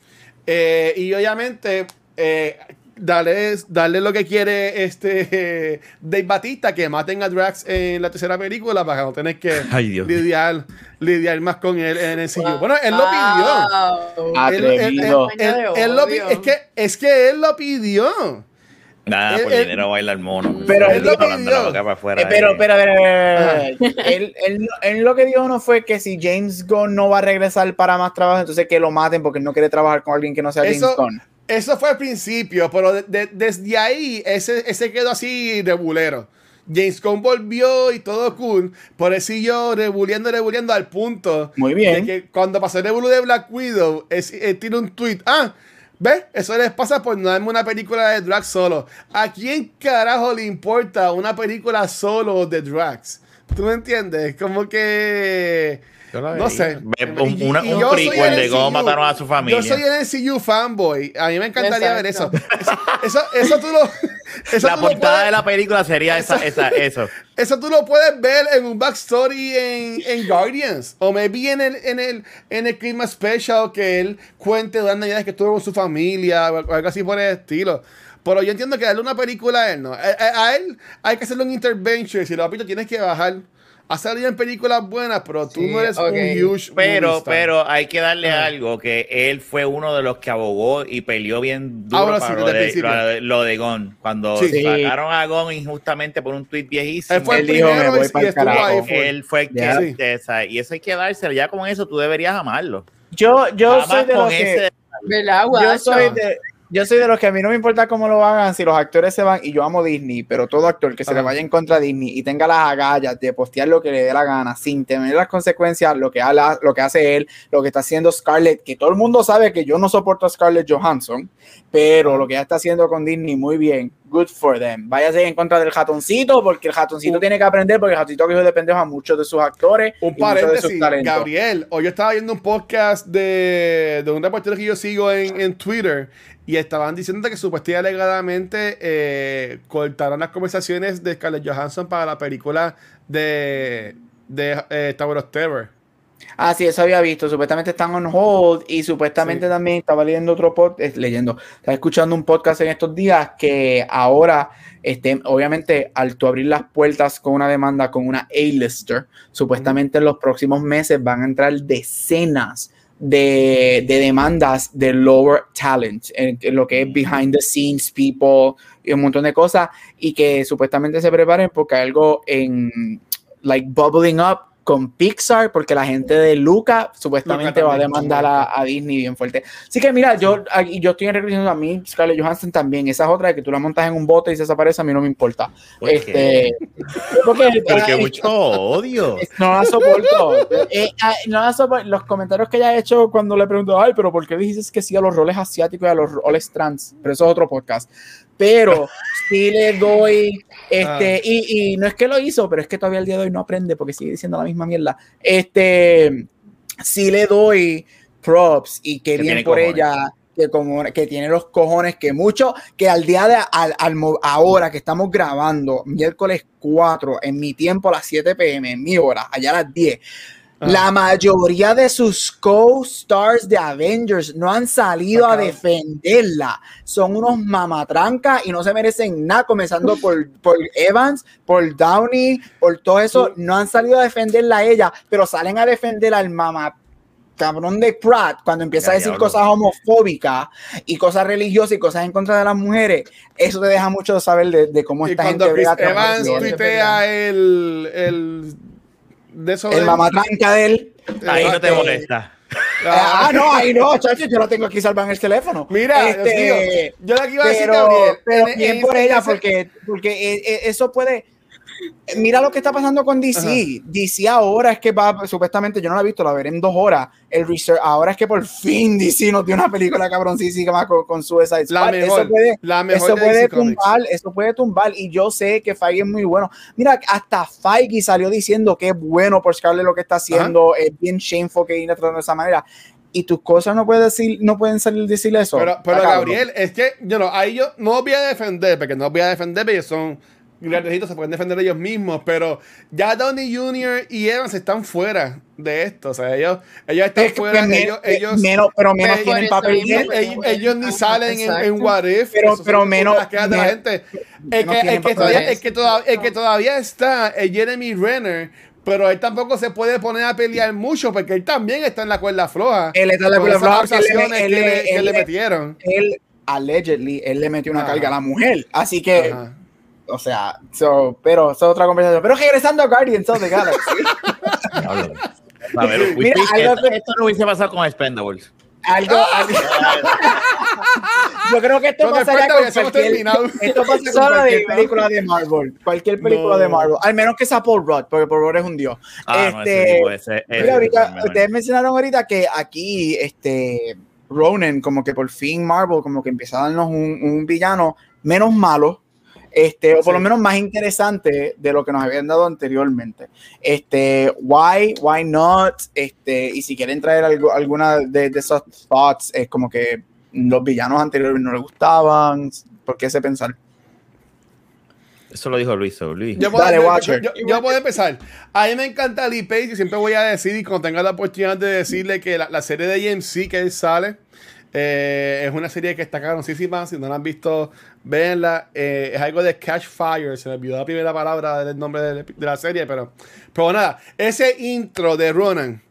Eh, y obviamente, eh, darle, darle lo que quiere este Dave Batista, que maten a Drax en la tercera película para no tener que Ay, Dios mío. lidiar, lidiar más con él en el CU. Bueno, él lo pidió. Wow. Él, él- él- Atrevido. él- él lo pi- es, que, es que él lo pidió. Nada, por dinero baila el mono. Pero Él lo Eh, pero, eh. pero, pero, pero, pero, él, él, él lo que dijo no fue que si James Gunn no va a regresar para más trabajo, entonces que lo maten porque él no quiere trabajar con alguien que no sea James Gunn. Eso fue al principio, pero de- de- desde ahí ese, ese quedó así rebulero. James Gunn volvió y todo cool, por eso siguió rebuleando, rebuleando al punto Muy bien. de que cuando pasó el revolú de Black Widow, es, tiene un tweet, ah, ¿ves? Eso les pasa por no darme una película de Drax solo. ¿A quién carajo le importa una película solo de Drax? ¿Tú me entiendes? Como que... No sé. Un, Y- una- y un prequel el de cómo mataron a su familia. Yo soy el MCU fanboy. A mí me encantaría ver eso. Exacto. Eso, eso, eso tú lo. Eso la tú lo portada puedes- de la película sería esa, esa, eso. Eso tú lo puedes ver en un backstory en, en Guardians. O maybe en el, en el, en el Christmas Special que él cuente las navidades que estuvo con su familia o algo así por el estilo. Pero yo entiendo que darle una película a él, ¿no? A, a- a él hay que hacerle un intervention. Si lo papito tienes que bajar. Ha salido en películas buenas, pero tú Sí, no eres ok. un huge Pero, pero hay que darle Ajá. algo, que él fue uno de los que abogó y peleó bien duro Ah, bueno, para sí, lo, de, lo de- lo de Gon. Cuando Sí. sacaron a Gon injustamente por un tweet viejísimo. Él fue el Él dijo, primero "Me voy y- y estuvo carajo". ahí. fue. Él fue el que esa- y eso hay que dárselo. Ya con eso tú deberías amarlo. Yo, yo soy de con los que... ese- ¿Verdad, Yo guacho? soy de, yo soy de los que a mí no me importa cómo lo hagan, si los actores se van, y yo amo Disney, pero todo actor que se le vaya en contra de Disney y tenga las agallas de postear lo que le dé la gana, sin tener las consecuencias, lo que, lo que hace él, lo que está haciendo Scarlett, que todo el mundo sabe que yo no soporto a Scarlett Johansson, pero lo que ella está haciendo con Disney, muy bien, good for them. Váyase en contra del ratoncito, porque el ratoncito Un- tiene que aprender, porque el ratoncito que de pendejo a muchos de sus actores Un y muchos de sus paréntesis, talentos. Gabriel. Hoy yo estaba viendo un podcast de, de un reportero que yo sigo en, en Twitter y estaban diciendo que supuestamente alegadamente eh, cortaron las conversaciones de Scarlett Johansson para la película de, de eh, Tower of Terror. Ah, sí, eso había visto. Supuestamente están on hold y supuestamente Sí. también estaba leyendo otro podcast, leyendo, estaba escuchando un podcast en estos días que ahora, este, obviamente, al tú abrir las puertas con una demanda con una A-lister, supuestamente en los próximos meses van a entrar decenas de, de demandas de lower talent, en, en lo que es behind the scenes people y un montón de cosas, y que supuestamente se preparen porque algo en like bubbling up con Pixar, porque la gente de Luca supuestamente Luca va a demandar a, a Disney bien fuerte. Así que mira, yo, yo estoy en reclusión a mí, Scarlett Johansson también, esa es otra de que tú la montas en un bote y se desaparece, a mí no me importa. ¿Por? Este, porque, Porque mucho odio. no la soporto. Eh, ah, no la soporto. Los comentarios que ella ha hecho cuando le pregunto, ay, pero ¿por qué dices que sí a los roles asiáticos y a los roles trans? Pero eso es otro podcast. Pero sí le doy, este, Ah. y, y no es que lo hizo, pero es que todavía el día de hoy no aprende porque sigue diciendo la misma mierda. Este, sí le doy props y que Que bien por cojones. ella que como que tiene los cojones que mucho que al día de al, al ahora que estamos grabando miércoles 4 en mi tiempo a las 7 pm en mi hora allá a las 10 La mayoría de sus co-stars de Avengers no han salido a defenderla. Son unos mamatrancas y no se merecen nada, comenzando por, por Evans, por Downey, por todo eso. No han salido a defenderla a ella, pero salen a defender al mama cabrón de Pratt cuando empieza a decir cosas homofóbicas y cosas religiosas y cosas en contra de las mujeres, eso te deja mucho saber de, cómo esta gente Chris Evans tuitea el, el de eso el mamatranca de él. Ahí no te molesta. Ah, ah, no, ahí no, chacho, yo lo tengo aquí salvado en el teléfono. Mira, este, yo de aquí iba a decir, pero bien por ella, porque, porque e, e, eso puede mira lo que está pasando con DC. DC ahora es que va, supuestamente, yo no la he visto, la veré en dos horas. El research, ahora es que por fin DC nos dio una película cabroncísima con, con Suicide Squad. La mejor, eso puede, la mejor eso puede tumbar, eso puede tumbar. Y yo sé que Feige es muy bueno. Mira, hasta Feige salió diciendo que es bueno por Scarlett lo que está haciendo. Es bien shameful que ir tratando de esa manera y tus cosas no pueden decir, no pueden salir decir eso. Pero, pero Gabriel, es que yo no, ahí yo no voy a defender, porque no voy a defender, porque son se pueden defender ellos mismos, pero ya Downey Jr. y Evans están fuera de esto. O sea, ellos, ellos están fuera. ellos, ellos, menos, pero menos tienen papel. Ellos, ni salen en, en, What If. Pero, pero menos. Las de la gente. El que, el, que todavía, el, que todavía, el que todavía está es Jeremy Renner. Pero él tampoco se puede poner a pelear mucho porque él también está en la cuerda floja. Él está en la cuerda floja. que, le, que le metieron. Él, allegedly, él le metió una carga a la mujer. Así que o sea, so, pero es otra conversación. Pero regresando a Guardians of the Galaxy. a ver, Mira, esto, esto, no hubiese pasado con Expendables. Algo, algo. Yo creo que esto pasaría con cualquier, esto pasa con cualquier película de Marvel, cualquier película de Marvel, al menos que sea Paul Rudd, porque Paul Rudd es un dios. Ah, este, no, ese, mira, ahorita, ustedes mencionaron ahorita que aquí, este, Ronan, como que por fin Marvel, como que empieza a darnos un, un villano menos malo, este, o por lo menos más interesante de lo que nos habían dado anteriormente. Este, why, why not, este, y si quieren traer algo, alguna de, de esos thoughts, es como que los villanos anteriores no les gustaban, ¿por qué ese pensar? Eso lo dijo Luis. Luis. Yo puedo, Dale, yo, yo, puedo empezar. A mí me encanta Lee Page y siempre voy a decir, y cuando tenga la oportunidad de decirle que la, la serie de JMC que él sale, eh, es una serie que está caroncísima. Si no la han visto, véanla. Eh, es algo de Catch Fire. Se me olvidó la primera palabra del nombre de, la serie, pero, pero nada. Ese intro de Ronan,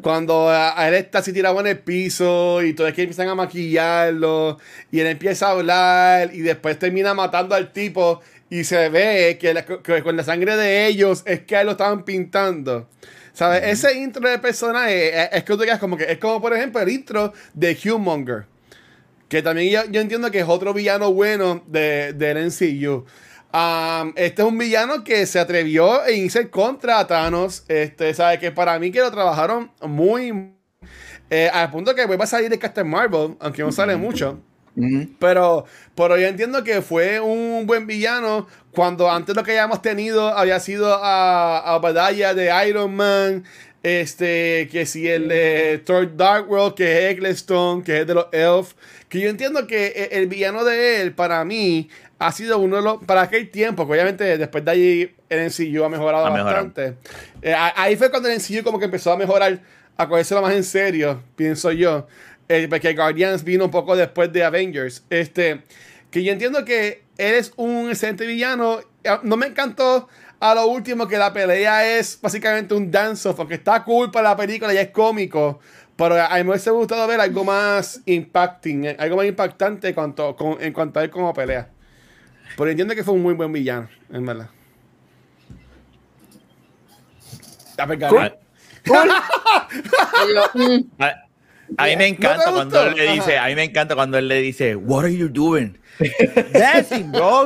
cuando a, él está así tirado en el piso y todo es que empiezan a maquillarlo y él empieza a hablar y después termina matando al tipo y se ve que, que con la sangre de ellos es que él lo estaban pintando. ¿Sabes? Ese intro de personaje es, que tú digas como que es como, por ejemplo, el intro de Humonger. Que también yo, entiendo que es otro villano bueno de, del MCU. Um, este es un villano que se atrevió e irse contra Thanos. Este, ¿sabes? Que para mí que lo trabajaron muy. Eh, al punto que vuelve a salir de Captain Marvel, aunque no sale mucho. Pero, pero yo entiendo que fue un buen villano cuando antes lo que hayamos tenido había sido a, a batalla de Iron Man, este, que si el de Thor Dark World, que es Eccleston, que es de los Elf, que yo entiendo que e, el villano de él, para mí, ha sido uno de los, para aquel tiempo, que obviamente después de allí el NCU ha mejorado bastante. Eh, ahí fue cuando el NCU como que empezó a mejorar, a lo más en serio, pienso yo. Eh, porque Guardians vino un poco después de Avengers. Este, que yo entiendo que eres un excelente villano. Eh, no me encantó a lo último que la pelea es básicamente un dance-off, porque está cool para la película y es cómico. Pero a mí me hubiese gustado ver algo más impacting, eh, algo más impactante en cuanto, en cuanto a él como pelea. Pero entiendo que fue un muy buen villano, en verdad. Cool. Cool. A mí me encanta cuando él le dice, a mí me encanta cuando él le dice, What are you doing? Dancing, bro.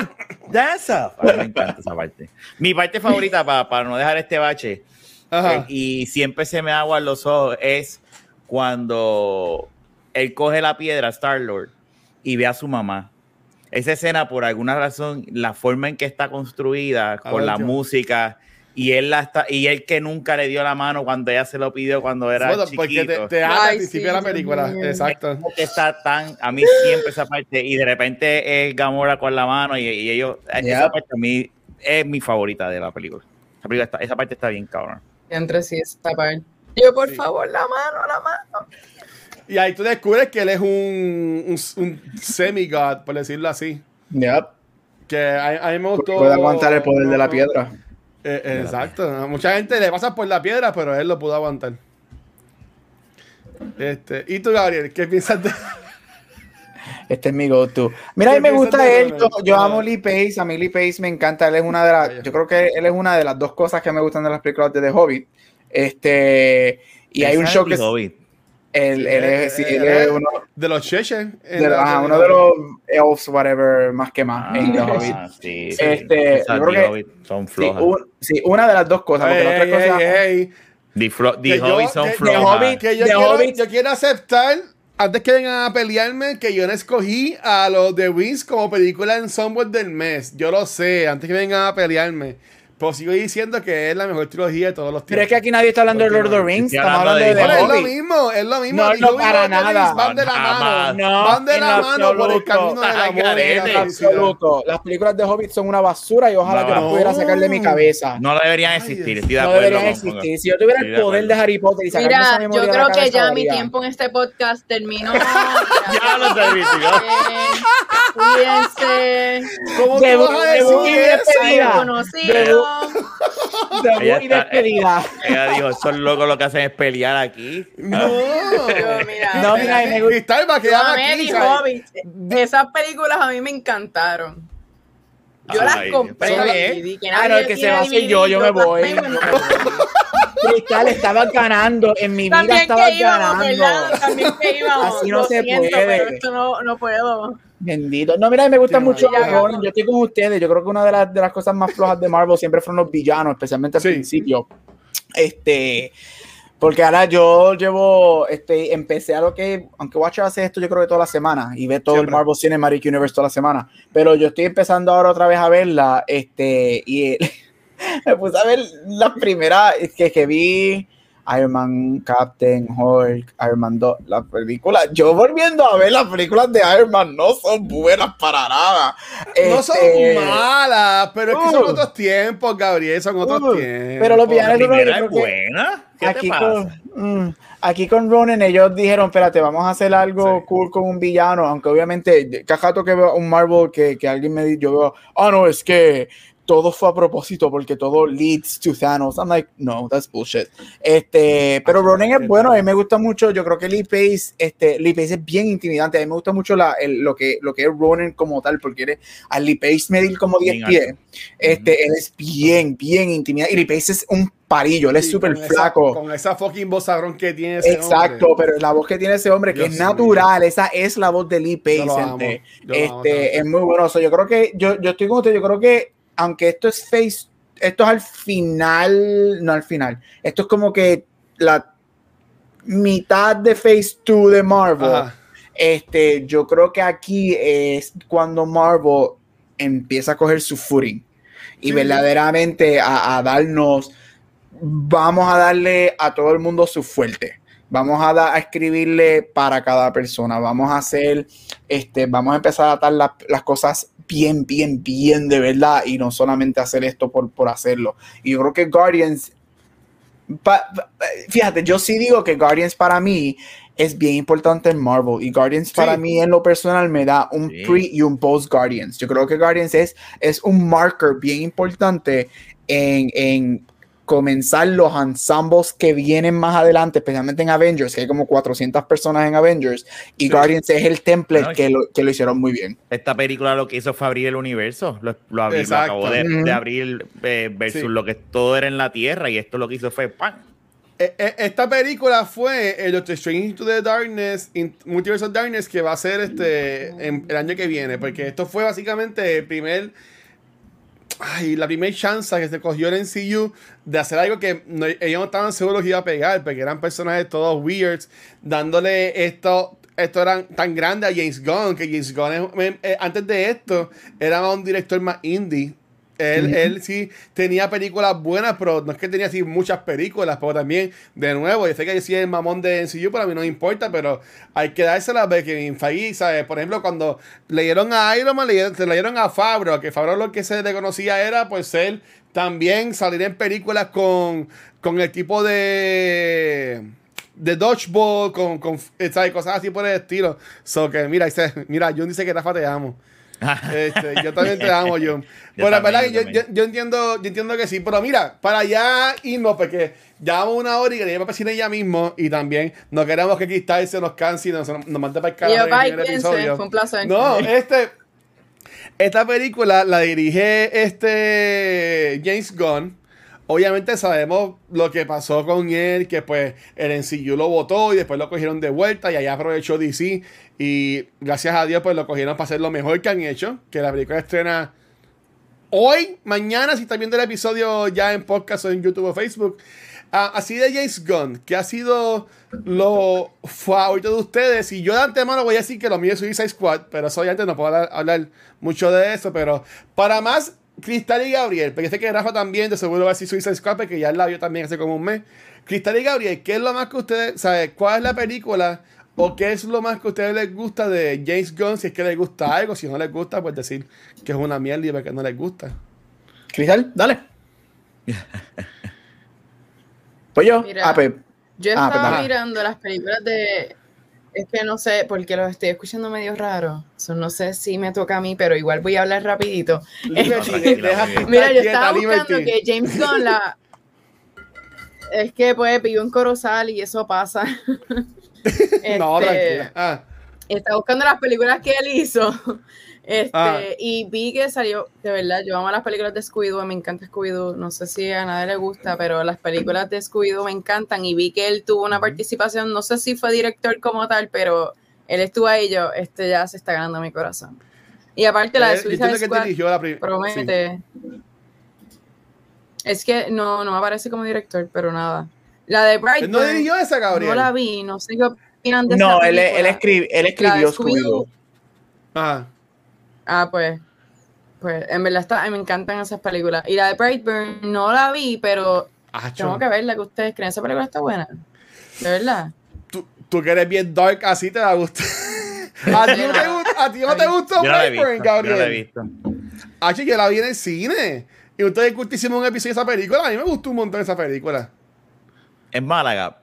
Dance up. A mí me encanta esa parte. Mi parte favorita para, para no dejar este bache eh, y siempre se me agua los ojos es cuando él coge la piedra, Star Lord, y ve a su mamá. Esa escena, por alguna razón, la forma en que está construida, con la música, y él la está, y él que nunca le dio la mano cuando ella se lo pidió cuando era bueno, chiquito. Porque te, te al principio de la película, exacto. Está tan, a mí siempre esa parte, y de repente es Gamora con la mano y, y ellos, esa parte a mí es mi favorita de la película. Esa, esa parte está bien cabrón. Entre sí, esa parte. Yo, por favor, la mano, la mano. Y ahí tú descubres que él es un, un, un semi-god, por decirlo así. Yep. Que a, a mí me gustó. Puede aguantar el poder de la piedra. Eh, exacto. A mucha gente le pasa por la piedra, pero él lo pudo aguantar. Este, ¿Y tú, Gabriel? ¿Qué piensas de.? Este es mi go-to. Mira, a mí ¿Qué me gusta él. Yo, amo Lee Pace. A mí Lee Pace me encanta. Él es una de las. Yo creo que él es una de las dos cosas que me gustan de las películas de The Hobbit. Este. Y hay un show que. Hobbit. Él, él es, sí, él es uno De los Chechen. de, los- uno de los elves, whatever, más que más. en The Hobbit. Ah, sí, sí. Este, Esas yo creo The que- Hobbit son Sí, flojas. un- sí, una de las dos cosas. Porque la otra cosa. The, flo- The Que yo- Hobbit son flojas. Hobbit- Que yo, The quiero, Hobbit- yo quiero aceptar, antes que vengan a pelearme, que yo no escogí a los The Wings como película en Somewhat del mes. Yo lo sé, antes que vengan a pelearme. Pero sigo diciendo que es la mejor trilogía de todos los Pero es tiempos. que aquí nadie está hablando de Lord of the Rings. Estamos hablando de de The Bueno, es lo mismo, es lo mismo. No, no, para nada. Van de la mano. No, van de la mano por el camino de la absoluto. Las películas de Hobbit son una basura y ojalá No. yo las pudiera sacar de mi cabeza. No deberían existir. Estoy de No deberían existir. Si yo tuviera el de poder de. Harry Potter y sacarme esa Mira, memoria yo de la creo que cabeza, ya mi tiempo en este podcast terminó. Ya lo. Eh, Cuídense. ¿Cómo Debut- vas a debut decir eso? Debut Ella y despedida. Ella dijo, esos locos lo que hacen es pelear aquí. No. Yo, mira, No, mira, y me gusta-. Esas películas a mí me encantaron. Yo las compré Dios. las DVD, que Ah, no, el que se va a yo, yo me voy. Cristal estaba ganando. En mi vida También estaba que íbamos, ganando. ¿verdad? También que íbamos. Así no Lo se siento, puede. pero esto no, no puedo. Bendito. No, mira, me gusta mucho. Yo estoy con ustedes. Yo creo que una de las, de las cosas más flojas de Marvel siempre fueron los villanos, especialmente al Sí. principio. Este. Porque ahora yo llevo, este, empecé a lo que, aunque Watcher hace esto yo creo que toda la semana y ve todo Siempre. el Marvel Cinematic Universe toda la semana, pero yo estoy empezando ahora otra vez a verla, este, y me puse a ver la primera que, que vi, Iron Man, Captain, Hulk, Iron Man 2, la película, yo volviendo a ver las películas de Iron Man no son buenas para nada. No son Este, malas, pero es que son Uh. otros tiempos, Gabriel, son otros Uh. tiempos. Pero los La villanos que- es buena. ¿Qué aquí te pasa? con, mm, aquí con Ronan ellos dijeron, espérate, vamos a hacer algo Sí. cool con un villano, aunque obviamente cada rato que veo un Marvel que, que alguien me dice, yo veo, ah, no, es que todo fue a propósito porque todo leads to Thanos. I'm like, no, that's bullshit. Este, pero Ronan es bueno, a mí me gusta mucho, yo creo que Lee Pace, este, Lee Pace es bien intimidante, a mí me gusta mucho la, el- lo, que, lo que es Ronan como tal, porque eres, a Lee Pace medir como 10 Bien pies, alto. este, él es bien, bien intimidante, y Lee Pace es un parillo, él es Sí, súper esa- flaco. con esa fucking vozarrón que tiene ese Exacto, hombre. pero la voz que tiene ese hombre, que Dios es mío. natural, esa es la voz de Lee Pace. Lo amo, Este, es muy bueno. O sea, yo creo que, yo, yo estoy con usted, yo creo que, aunque esto es face, esto es al final, no al final, esto es como que la mitad de Phase 2 de Marvel. Ajá. Este, yo creo que aquí es cuando Marvel empieza a coger su footing y Sí. verdaderamente a, a darnos, vamos a darle a todo el mundo su fuerte. Vamos a, da- a escribirle para cada persona. Vamos a hacer, este, vamos a empezar a atar las cosas bien, bien, bien de verdad y no solamente hacer esto por, por hacerlo. Y yo creo que Guardians, pa- pa- fíjate, yo sí digo que Guardians para mí es bien importante en Marvel y Guardians para mí en lo personal me da un Sí. pre y un post Guardians. Yo creo que Guardians es, es un marker bien importante en, en comenzar los ensembles que vienen más adelante, especialmente en Avengers, que hay como 400 personas en Avengers y Sí. Guardians es el template Bueno, que, lo, que lo hicieron muy bien. Esta película lo que hizo fue abrir el universo. Lo, lo abrí- lo Exacto. acabó de, abrir eh, versus Sí. lo que todo era en la Tierra. Y esto lo que hizo fue ¡pam! E- e- Esta película fue el Doctor Strange Into the Darkness, Multiverse of Darkness, que va a ser este en- el año que viene, porque esto fue básicamente el primer, ay, la primera chance que se cogió el MCU de hacer algo que no- ellos no estaban seguros que iba a pegar, porque eran personajes todos weirds, dándole esto, esto tan grande a James Gunn, que James Gunn es- antes de esto era un director más indie. Él, él sí tenía películas buenas, pero no es que tenía así muchas películas, pero también, de nuevo, yo sé que yo sí el mamón de NCU, pero a mí no me importa, pero hay que dársela de que Feige, ¿sabes? Por ejemplo, cuando leyeron a Iron Man, leyeron, se leyeron a Fabro, que Fabro lo que se le conocía era, pues, él también salir en películas con, con el tipo de de dodgeball, con, con ¿sabes? cosas así por el estilo. So que mira, dice, mira, Jun dice que Rafa te amo. Este, yo también te amo, John. Bueno, la verdad que yo, yo, entiendo, yo entiendo que sí, pero mira, para allá irnos, porque ya vamos una hora y queremos pasar ella mismo y también no queremos que Cristal se nos canse y nos, nos mande para el en el episodio. Fue un placer. No, este, esta película la dirige este James Gunn. Obviamente sabemos lo que pasó con él, que pues el NCU lo votó y después lo cogieron de vuelta y allá aprovechó DC y gracias a Dios pues lo cogieron para hacer lo mejor que han hecho, que la película estrena hoy, mañana, si están viendo el episodio ya en podcast o en YouTube o Facebook. Ah, así de James Gunn, que ha sido lo favorito de ustedes. Y yo de antemano voy a decir que lo mío es Suicide Squad, pero eso obviamente no puedo hablar mucho de eso. Pero para más Cristal y Gabriel, porque sé que Rafa también de seguro va a decir Suicide Squad, porque ya la vio también hace como un mes. Cristal y Gabriel, ¿qué es lo más que ustedes, saben? ¿Cuál es la película o qué es lo más que a ustedes les gusta de James Gunn? Si es que les gusta algo, si no les gusta, pues decir que es una mierda y que no les gusta. Cristal, dale. pues yo, Mira, ah, pues, yo ah, estaba pues, mirando las películas de es que no sé, porque los estoy escuchando medio raro. no sé si me toca a mí, pero igual voy a hablar rapidito. Mira, yo estaba buscando que James Gunn la... Es que pues vivo en Corozal y eso pasa. no, este, ah. Está buscando las películas que él hizo. Este, ah. Y vi que salió, de verdad, yo amo las películas de Scooby-Doo, me encanta Scooby-Doo, no sé si a nadie le gusta, pero las películas de Scooby-Doo me encantan y vi que él tuvo una participación, no sé si fue director como tal, pero él estuvo ahí yo, este ya se está ganando mi corazón. Y aparte la de Suicide Squad promete. Es que no, no me aparece como director, pero nada. La de Bright ¿No dirigió esa, Gabriel? No la vi, no sé qué opinan de No, él, él, escribe, él escribió Scooby-Doo. Ah. Ah, pues. Pues en verdad está, me encantan esas películas. Y la de Brightburn no la vi, pero tengo que verla que ustedes creen. Esa película está buena. De verdad. Tú, tú que eres bien dark, así te va a gustar. ¿A ti no te, a ti no te gustó Brightburn, Gabriel? Yo la he visto. Ah, yo la vi en el cine. Y ustedes hicimos un episodio de esa película. A mí me gustó un montón esa película. En Málaga.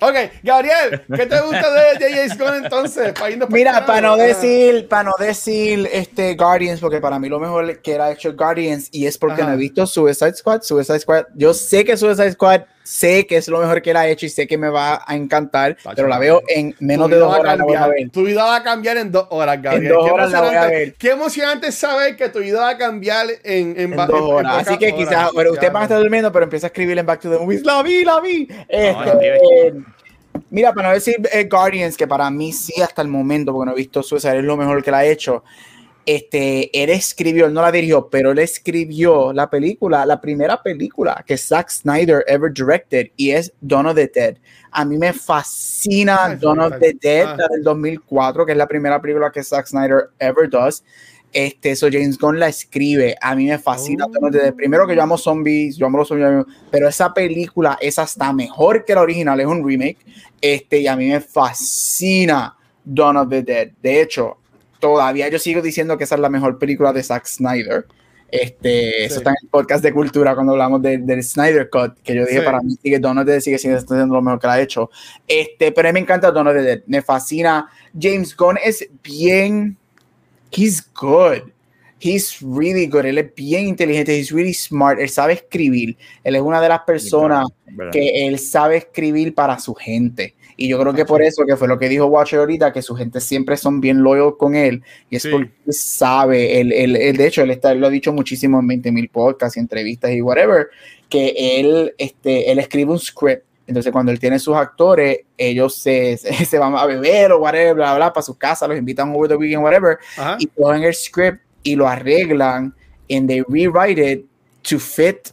Ok, Gabriel, ¿qué te gusta de James Gunn entonces? Mira, para no decir, para no decir este Guardians, porque para mí lo mejor que era hecho Guardians y es porque no he visto Suicide Squad. Suicide Squad, yo sé que Suicide Squad sé que es lo mejor que él ha hecho y sé que me va a encantar, pero la veo en menos de dos horas. Tu vida va a cambiar en dos horas, Gabriel. En dos horas la voy a ver. Qué emocionante saber que tu vida va a cambiar en, en, dos horas. Así que quizás, bueno, usted va a estar durmiendo, pero empieza a escribir en Back to the Movies. La vi, la vi. Este, Mira, para no decir eh, Guardians, que para mí sí hasta el momento, porque no he visto Suicide, es lo mejor que la ha hecho. Este, él escribió, él no la dirigió, pero él escribió la película, la primera película que Zack Snyder ever directed y es Dawn of the Dead. A mí me fascina Dawn of the Dead, la del 2004, que es la primera película que Zack Snyder ever does. Este, eso James Gunn la escribe. A mí me fascina. Oh. Desde primero que yo amo zombies, yo amo los zombies, pero esa película es hasta mejor que la original, es un remake. Este, y a mí me fascina Dawn of the Dead. De hecho, todavía yo sigo diciendo que esa es la mejor película de Zack Snyder. Este, Eso está en el podcast de cultura cuando hablamos del Snyder Cut, que yo dije para mí sigue Dead sigue siendo lo mejor que la ha hecho. Este, pero a mí me encanta the Dead, me fascina. James Gunn es bien he's good. He's really good. Él es bien inteligente. He's really smart. Él sabe escribir. Él es una de las personas que él sabe escribir para su gente. Y yo creo que por eso, que fue lo que dijo Watcher ahorita, que su gente siempre son bien loyal con él. Y es porque sabe, él, él, de hecho, él, está, lo ha dicho muchísimo en 20 mil podcasts y entrevistas y whatever, que él, este, él escribe un script entonces, cuando él tiene sus actores, ellos se, se, van a beber o whatever, bla, bla, para su casa, los invitan over the weekend, whatever, y cogen el script y lo arreglan, and they rewrite it to fit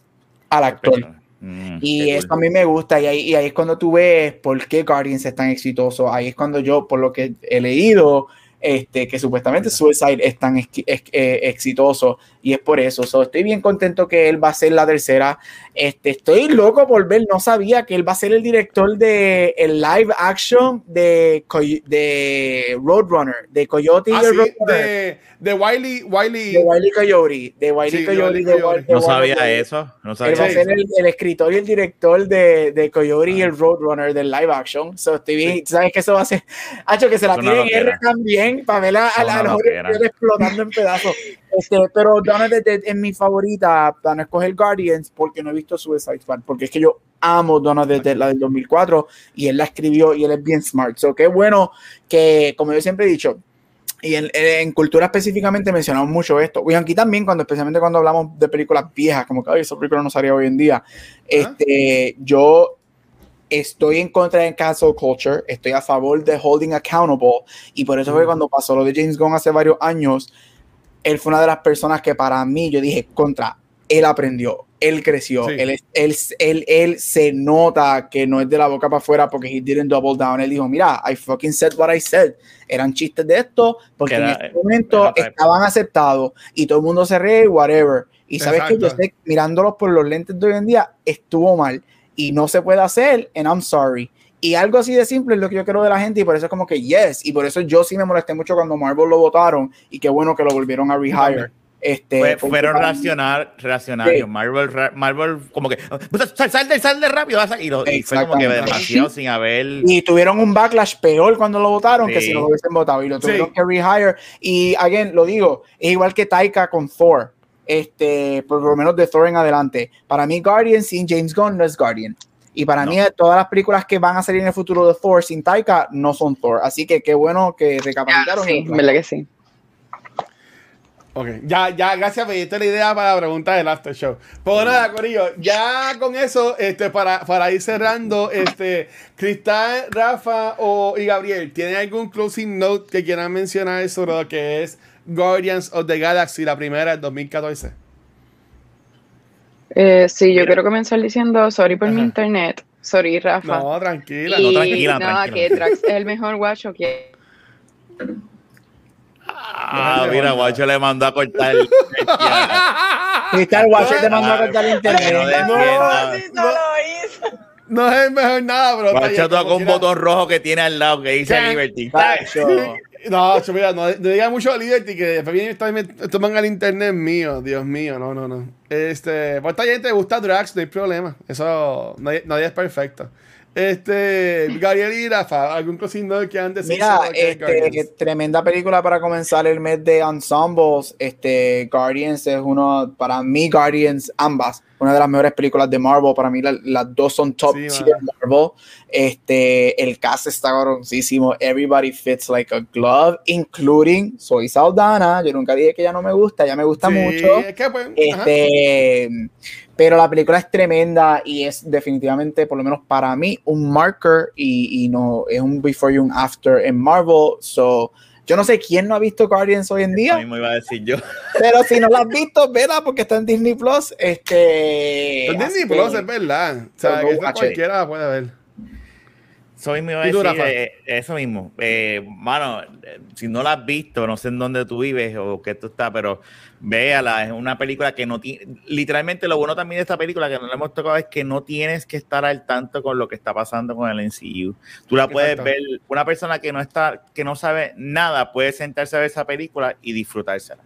al actor. Mm, y eso a mí me gusta, y ahí, y ahí es cuando tú ves por qué Guardians es tan exitoso. Ahí es cuando yo, por lo que he leído, este, que supuestamente Suicide es tan ex- ex- eh, exitoso y es por eso. So, estoy bien contento que él va a ser la tercera. Este, estoy loco por ver, no sabía que él va a ser el director de el live action de, Coy- de Roadrunner, de Coyote y Ah, sí, de, de Wiley, Wiley. De Wiley Coyote, de Wiley Sí, Coyote, Wile de Coyote. No sabía eso. No Él sabía va a ser el, el escritor y el director de, de Coyote y el Roadrunner del live action. So, estoy bien, ¿Sabes que eso va a ser? Hacho, que se la tienen R también para ver a, a, a los explotando en pedazos. Este, pero Dawn of the Dead es mi favorita para no escoger Guardians porque no he visto Suicide Squad. Porque es que yo amo Dawn of the Dead, la del 2004, y él la escribió y él es bien smart. So, qué bueno que, como yo siempre he dicho, y en, en cultura específicamente mencionamos mucho esto. Y aquí también, cuando, especialmente cuando hablamos de películas viejas, como que "Ay, esa película no salía hoy en día. Este, yo estoy en contra de cancel culture, estoy a favor de holding accountable. Y por eso fue cuando pasó lo de James Gunn hace varios años, él fue una de las personas que para mí yo dije contra. Él aprendió, él creció, Sí. él, él, él, él se nota que no es de la boca para afuera porque he didn't double down. Él dijo, mira, I fucking said what I said. Eran chistes de esto porque Que era- en este momento estaban aceptados y todo el mundo se ríe, whatever. Y sabes que yo sé, mirándolos por los lentes de hoy en día, estuvo mal y no se puede hacer, and I'm sorry. Y algo así de simple es lo que yo quiero de la gente y por eso es como que yes, y por eso yo sí me molesté mucho cuando Marvel lo votaron y qué bueno que lo volvieron a rehire. Este, porque fueron reaccionarios. Sí. Marvel, Marvel, como que "Pues, sal, sal de, sal de rápido. vas a-". Y, lo- y fue como que demasiado sin haber. Y tuvieron un backlash peor cuando lo votaron que Sí. si no lo hubiesen votado y lo tuvieron Sí. que rehire. Y again, lo digo, es igual que Taika con Thor. Este, por lo menos de Thor en adelante. Para mí, Guardian sin James Gunn no es Guardian. Y para No. mí, todas las películas que van a salir en el futuro de Thor sin Taika no son Thor. Así que qué bueno que recapacitaron. Sí, verdad que sí. Ok, ya, ya, gracias, me diste la idea para la pregunta del after show. Pues nada, Corillo, ya con eso, este, para, para ir cerrando, este, Cristal, Rafa o, y Gabriel, ¿tienen algún closing note que quieran mencionar sobre lo que es Guardians of the Galaxy, la primera del 2014? Eh, sí, yo Mira. quiero comenzar diciendo sorry por mi Ajá. internet. Sorry, Rafa. No, tranquila. y no, tranquila, nada, tranquila. que Drax es el mejor guacho que Ah, mira, Guacho le mandó a cortar el. Cristal Watcher te mandó a cortar el que no internet. defienda. no, no es el mejor nada, está Guacho toca un botón rojo que tiene al lado que dice. Liberty. No, mira, no, no diga mucho a Liberty que después viene esta- me toman el internet mío, Dios mío, no, no, no. Este, pues esta gente le gusta Drax, no hay problema. Eso, nadie, nadie es perfecto. Este, Gabriel y Rafa, ¿algún cosino que han decidido? Mira, este, tremenda película para comenzar el mes de ensembles. Este, Guardians es uno, para mí, Guardians, ambas, una de las mejores películas de Marvel. Para mí, la- las dos son top Sí, tier. Marvel. Este, el cast está cabroncísimo. Everybody fits like a glove, including Soy Saldana. Yo nunca dije que ella no me gusta, ella me gusta Sí, mucho. es que, pues, ajá. Pero la película es tremenda y es definitivamente, por lo menos para mí, un marker y, y no es un before y un after en Marvel. So, yo no sé quién no ha visto Guardians hoy en día, mismo iba a decir yo. pero si no la has visto, vela porque está en Disney Plus. Este, Pero Disney Plus es verdad. O sea, que cualquiera la puede ver. Eso mismo iba a ¿Y tú, decir, Rafa? eh, eso mismo. Eh, mano, eh, si no la has visto, no sé en dónde tú vives o qué tú estás, pero véala, es una película que no tiene, literalmente lo bueno también de esta película que no le hemos tocado es que no tienes que estar al tanto con lo que está pasando con el MCU. Tú la puedes Exacto. ver, una persona que no está, que no sabe nada, puede sentarse a ver esa película y disfrutársela.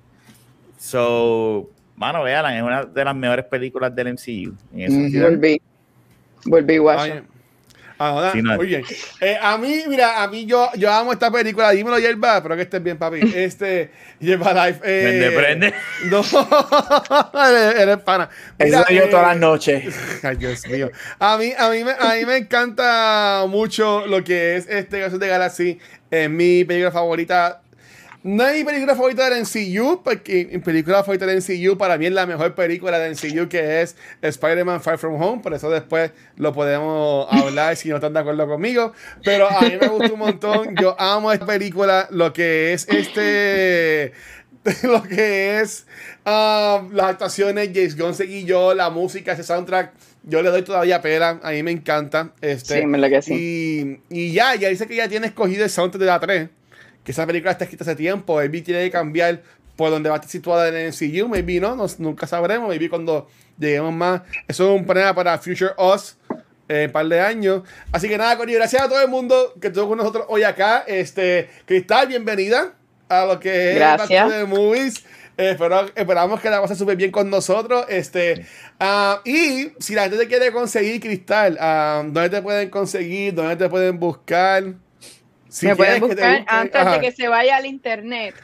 So, mano, véala, es una de las mejores películas del MCU. En ese volví. Volví. No. muy bien. Eh, a mí, mira, a mí yo, yo amo esta película. Dímelo, Yerba, espero que estés bien, papi. Este, Yerba Life. Eh, Prende, prende. No, eres, eres pana. Eso Mira, soy yo eh, todas las noches. Ay, Dios mío. A mí, a mí, me, a mí me encanta mucho lo que es este of the Galaxy. Es mi película favorita. No mi película favorita del MCU, porque mi película favorita del MCU para mí es la mejor película del MCU que es Spider-Man Far From Home. Por eso después lo podemos hablar si no están de acuerdo conmigo. Pero a mí me gusta un montón. Yo amo esta película, lo que es este lo que es um, las actuaciones, James Gunn seguí yo, la música, ese soundtrack, yo le doy todavía pera, a mí me encanta. Este, Sí, en verdad que sí. y, y ya, ya dice que ya tiene escogido el soundtrack de la 3, que esa película está escrita hace tiempo. Maybe tiene que cambiar por donde va a estar situada en el MCU. Maybe no, nos- nunca sabremos. Maybe cuando lleguemos más. Eso es un problema para Future Us. eh, un par de años. Así que nada, Corillo, gracias a todo el mundo que estuvo con nosotros hoy acá. Este, Cristal, bienvenida a lo que es Gracias. Back to the Movies. Eh, espero- esperamos que la pases súper bien con nosotros. Este, ah, y si la gente te quiere conseguir, Cristal, ah, ¿dónde te pueden conseguir? ¿Dónde te pueden buscar? Si me pueden buscar antes ajá. de que se vaya al internet.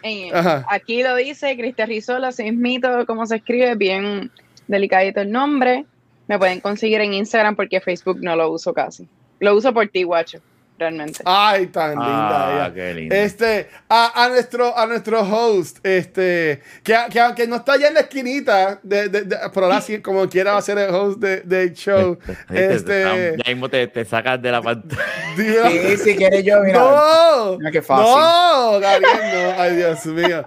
aquí lo dice Cristian Rizola, se mito cómo se escribe, bien delicadito el nombre. Me pueden conseguir en Instagram porque Facebook no lo uso casi. Lo uso por ti, guacho, realmente. Ay, tan linda Ah, ella. qué linda. Este, a, a nuestro, a nuestro host, este, que, que aunque no está allá en la esquinita, de, de, de- pero ahora sí, como quiera va a ser el host de- del show. este, ya mismo te, te sacas de la pantalla. Sí, si quieres yo, mira. No, Mira qué fácil. no, Gabriel, no. Ay, Dios mío.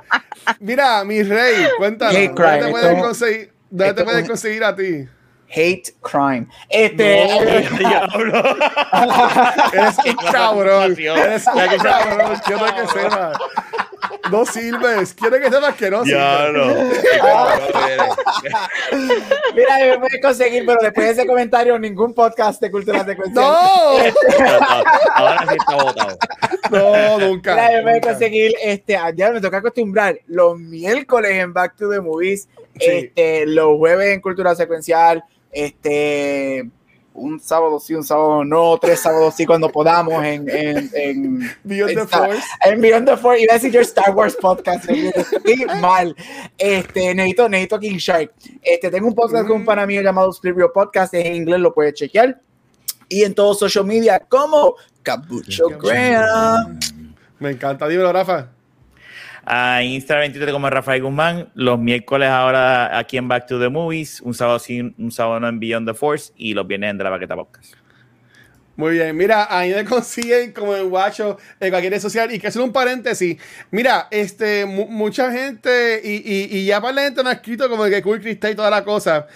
Mira, mi rey, cuéntanos. ¿Dónde te pueden conseguir, dónde te pueden conseguir a ti? Hate crime. Este. Diablo. Eres un cabrón. Eres un cabrón. Quiero que sepas. No sirves. Quiero que sepas que no sirves. Diablo. Mira, me puedes conseguir, pero después de ese comentario, ningún podcast de cultura secuencial. No, Ahora sí está votado. no, nunca. Mira, me puedes conseguir, este, ah, ya me toca acostumbrar los miércoles en Back to the Movies, Sí. este, los jueves en cultura secuencial, este, un sábado sí, un sábado no, tres sábados sí cuando podamos en, en, en, Beyond the Está- Force. en Beyond the Force, iba a decir your Star Wars podcast, estoy mal, este, necesito, necesito King Shark, este, tengo un podcast con un pana mío llamado Split Real Podcast, en inglés, lo puedes chequear, y en todos social media como Cabucho Graham. Me encanta. Dímelo, Rafa. A Instagram y Twitter como Rafael Guzmán. Los miércoles ahora aquí en Back to the Movies. Un sábado sí, un sábado no en Beyond the Force. Y los viernes en De la Baqueta Podcast. Muy bien, mira, ahí me consiguen como en Guacho en cualquier red social. Y que hacer un paréntesis. Mira, este, mu- mucha gente, y, y, ya para la gente no ha escrito como que Cool Cristal y toda la cosa.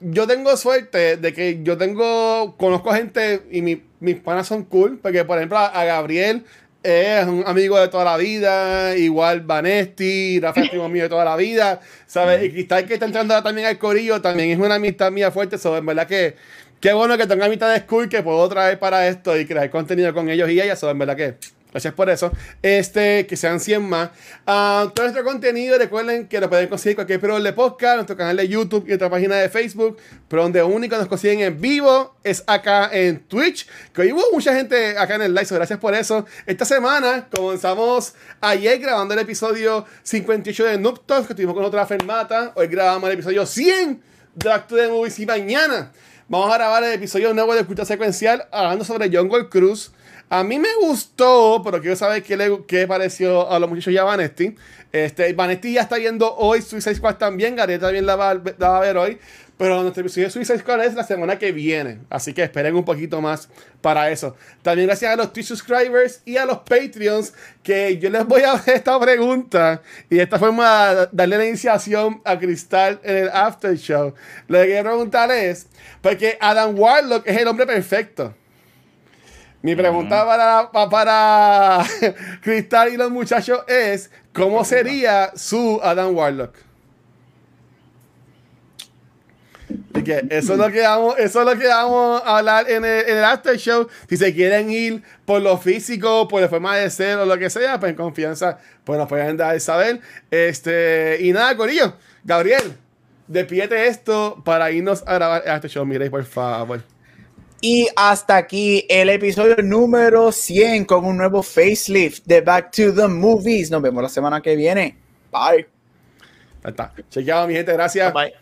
Yo tengo suerte de que yo tengo, conozco gente y mi- mis panas son cool. Porque, por ejemplo, a Gabriel es un amigo de toda la vida. Igual Vanesti, Rafa es primo mío de toda la vida. ¿Sabes? Y Cristal que está entrando también al corillo también es una amistad mía fuerte. So, en verdad que. Qué bueno que tenga mitad de school que puedo traer para esto y crear contenido con ellos y ellas. So, en verdad que gracias por eso. Este, que sean 100 más. Ah, todo nuestro contenido, recuerden que lo pueden conseguir cualquier programa de podcast, nuestro canal de YouTube y nuestra página de Facebook. Pero donde único nos consiguen en vivo es acá en Twitch. Que hoy hubo mucha gente acá en el live, so gracias por eso. Esta semana comenzamos ayer grabando el episodio 58 de Noob Talks, que estuvimos con otra fermata. Hoy grabamos el episodio 100 de Back to the Movies y mañana vamos a grabar el episodio nuevo de Cultura Secuencial hablando sobre Jungle Cruise. A mí me gustó, pero quiero saber qué le qué pareció a los muchachos y a Vanesti. Este, Vanesti ya está viendo hoy Suicide Squad también. Gabriel también la va, la va a ver hoy. Pero nuestro episodio de Suicide Squad es la semana que viene. Así que esperen un poquito más para eso. También gracias a los Twitch subscribers y a los Patreons. Que yo les voy a hacer esta pregunta. Y de esta forma darle la iniciación a Cristal en el After Show. Lo que quiero preguntarle es: porque Adam Warlock es el hombre perfecto. Mi pregunta para, pa- para Cristal y los muchachos es: ¿cómo sería su Adam Warlock? Y que eso es lo que vamos, eso es lo que vamos a hablar en el, en el after show. Si se quieren ir por lo físico, por la forma de ser o lo que sea, pues en confianza, pues nos pueden dar saber. Este, y nada, Corillo, Gabriel, despídete esto para irnos a grabar el after show. Miréis, por favor. Y hasta aquí el episodio número 100 con un nuevo facelift de Back to the Movies. Nos vemos la semana que viene. Bye. Ahí está. Chequeado, mi gente, gracias. Bye.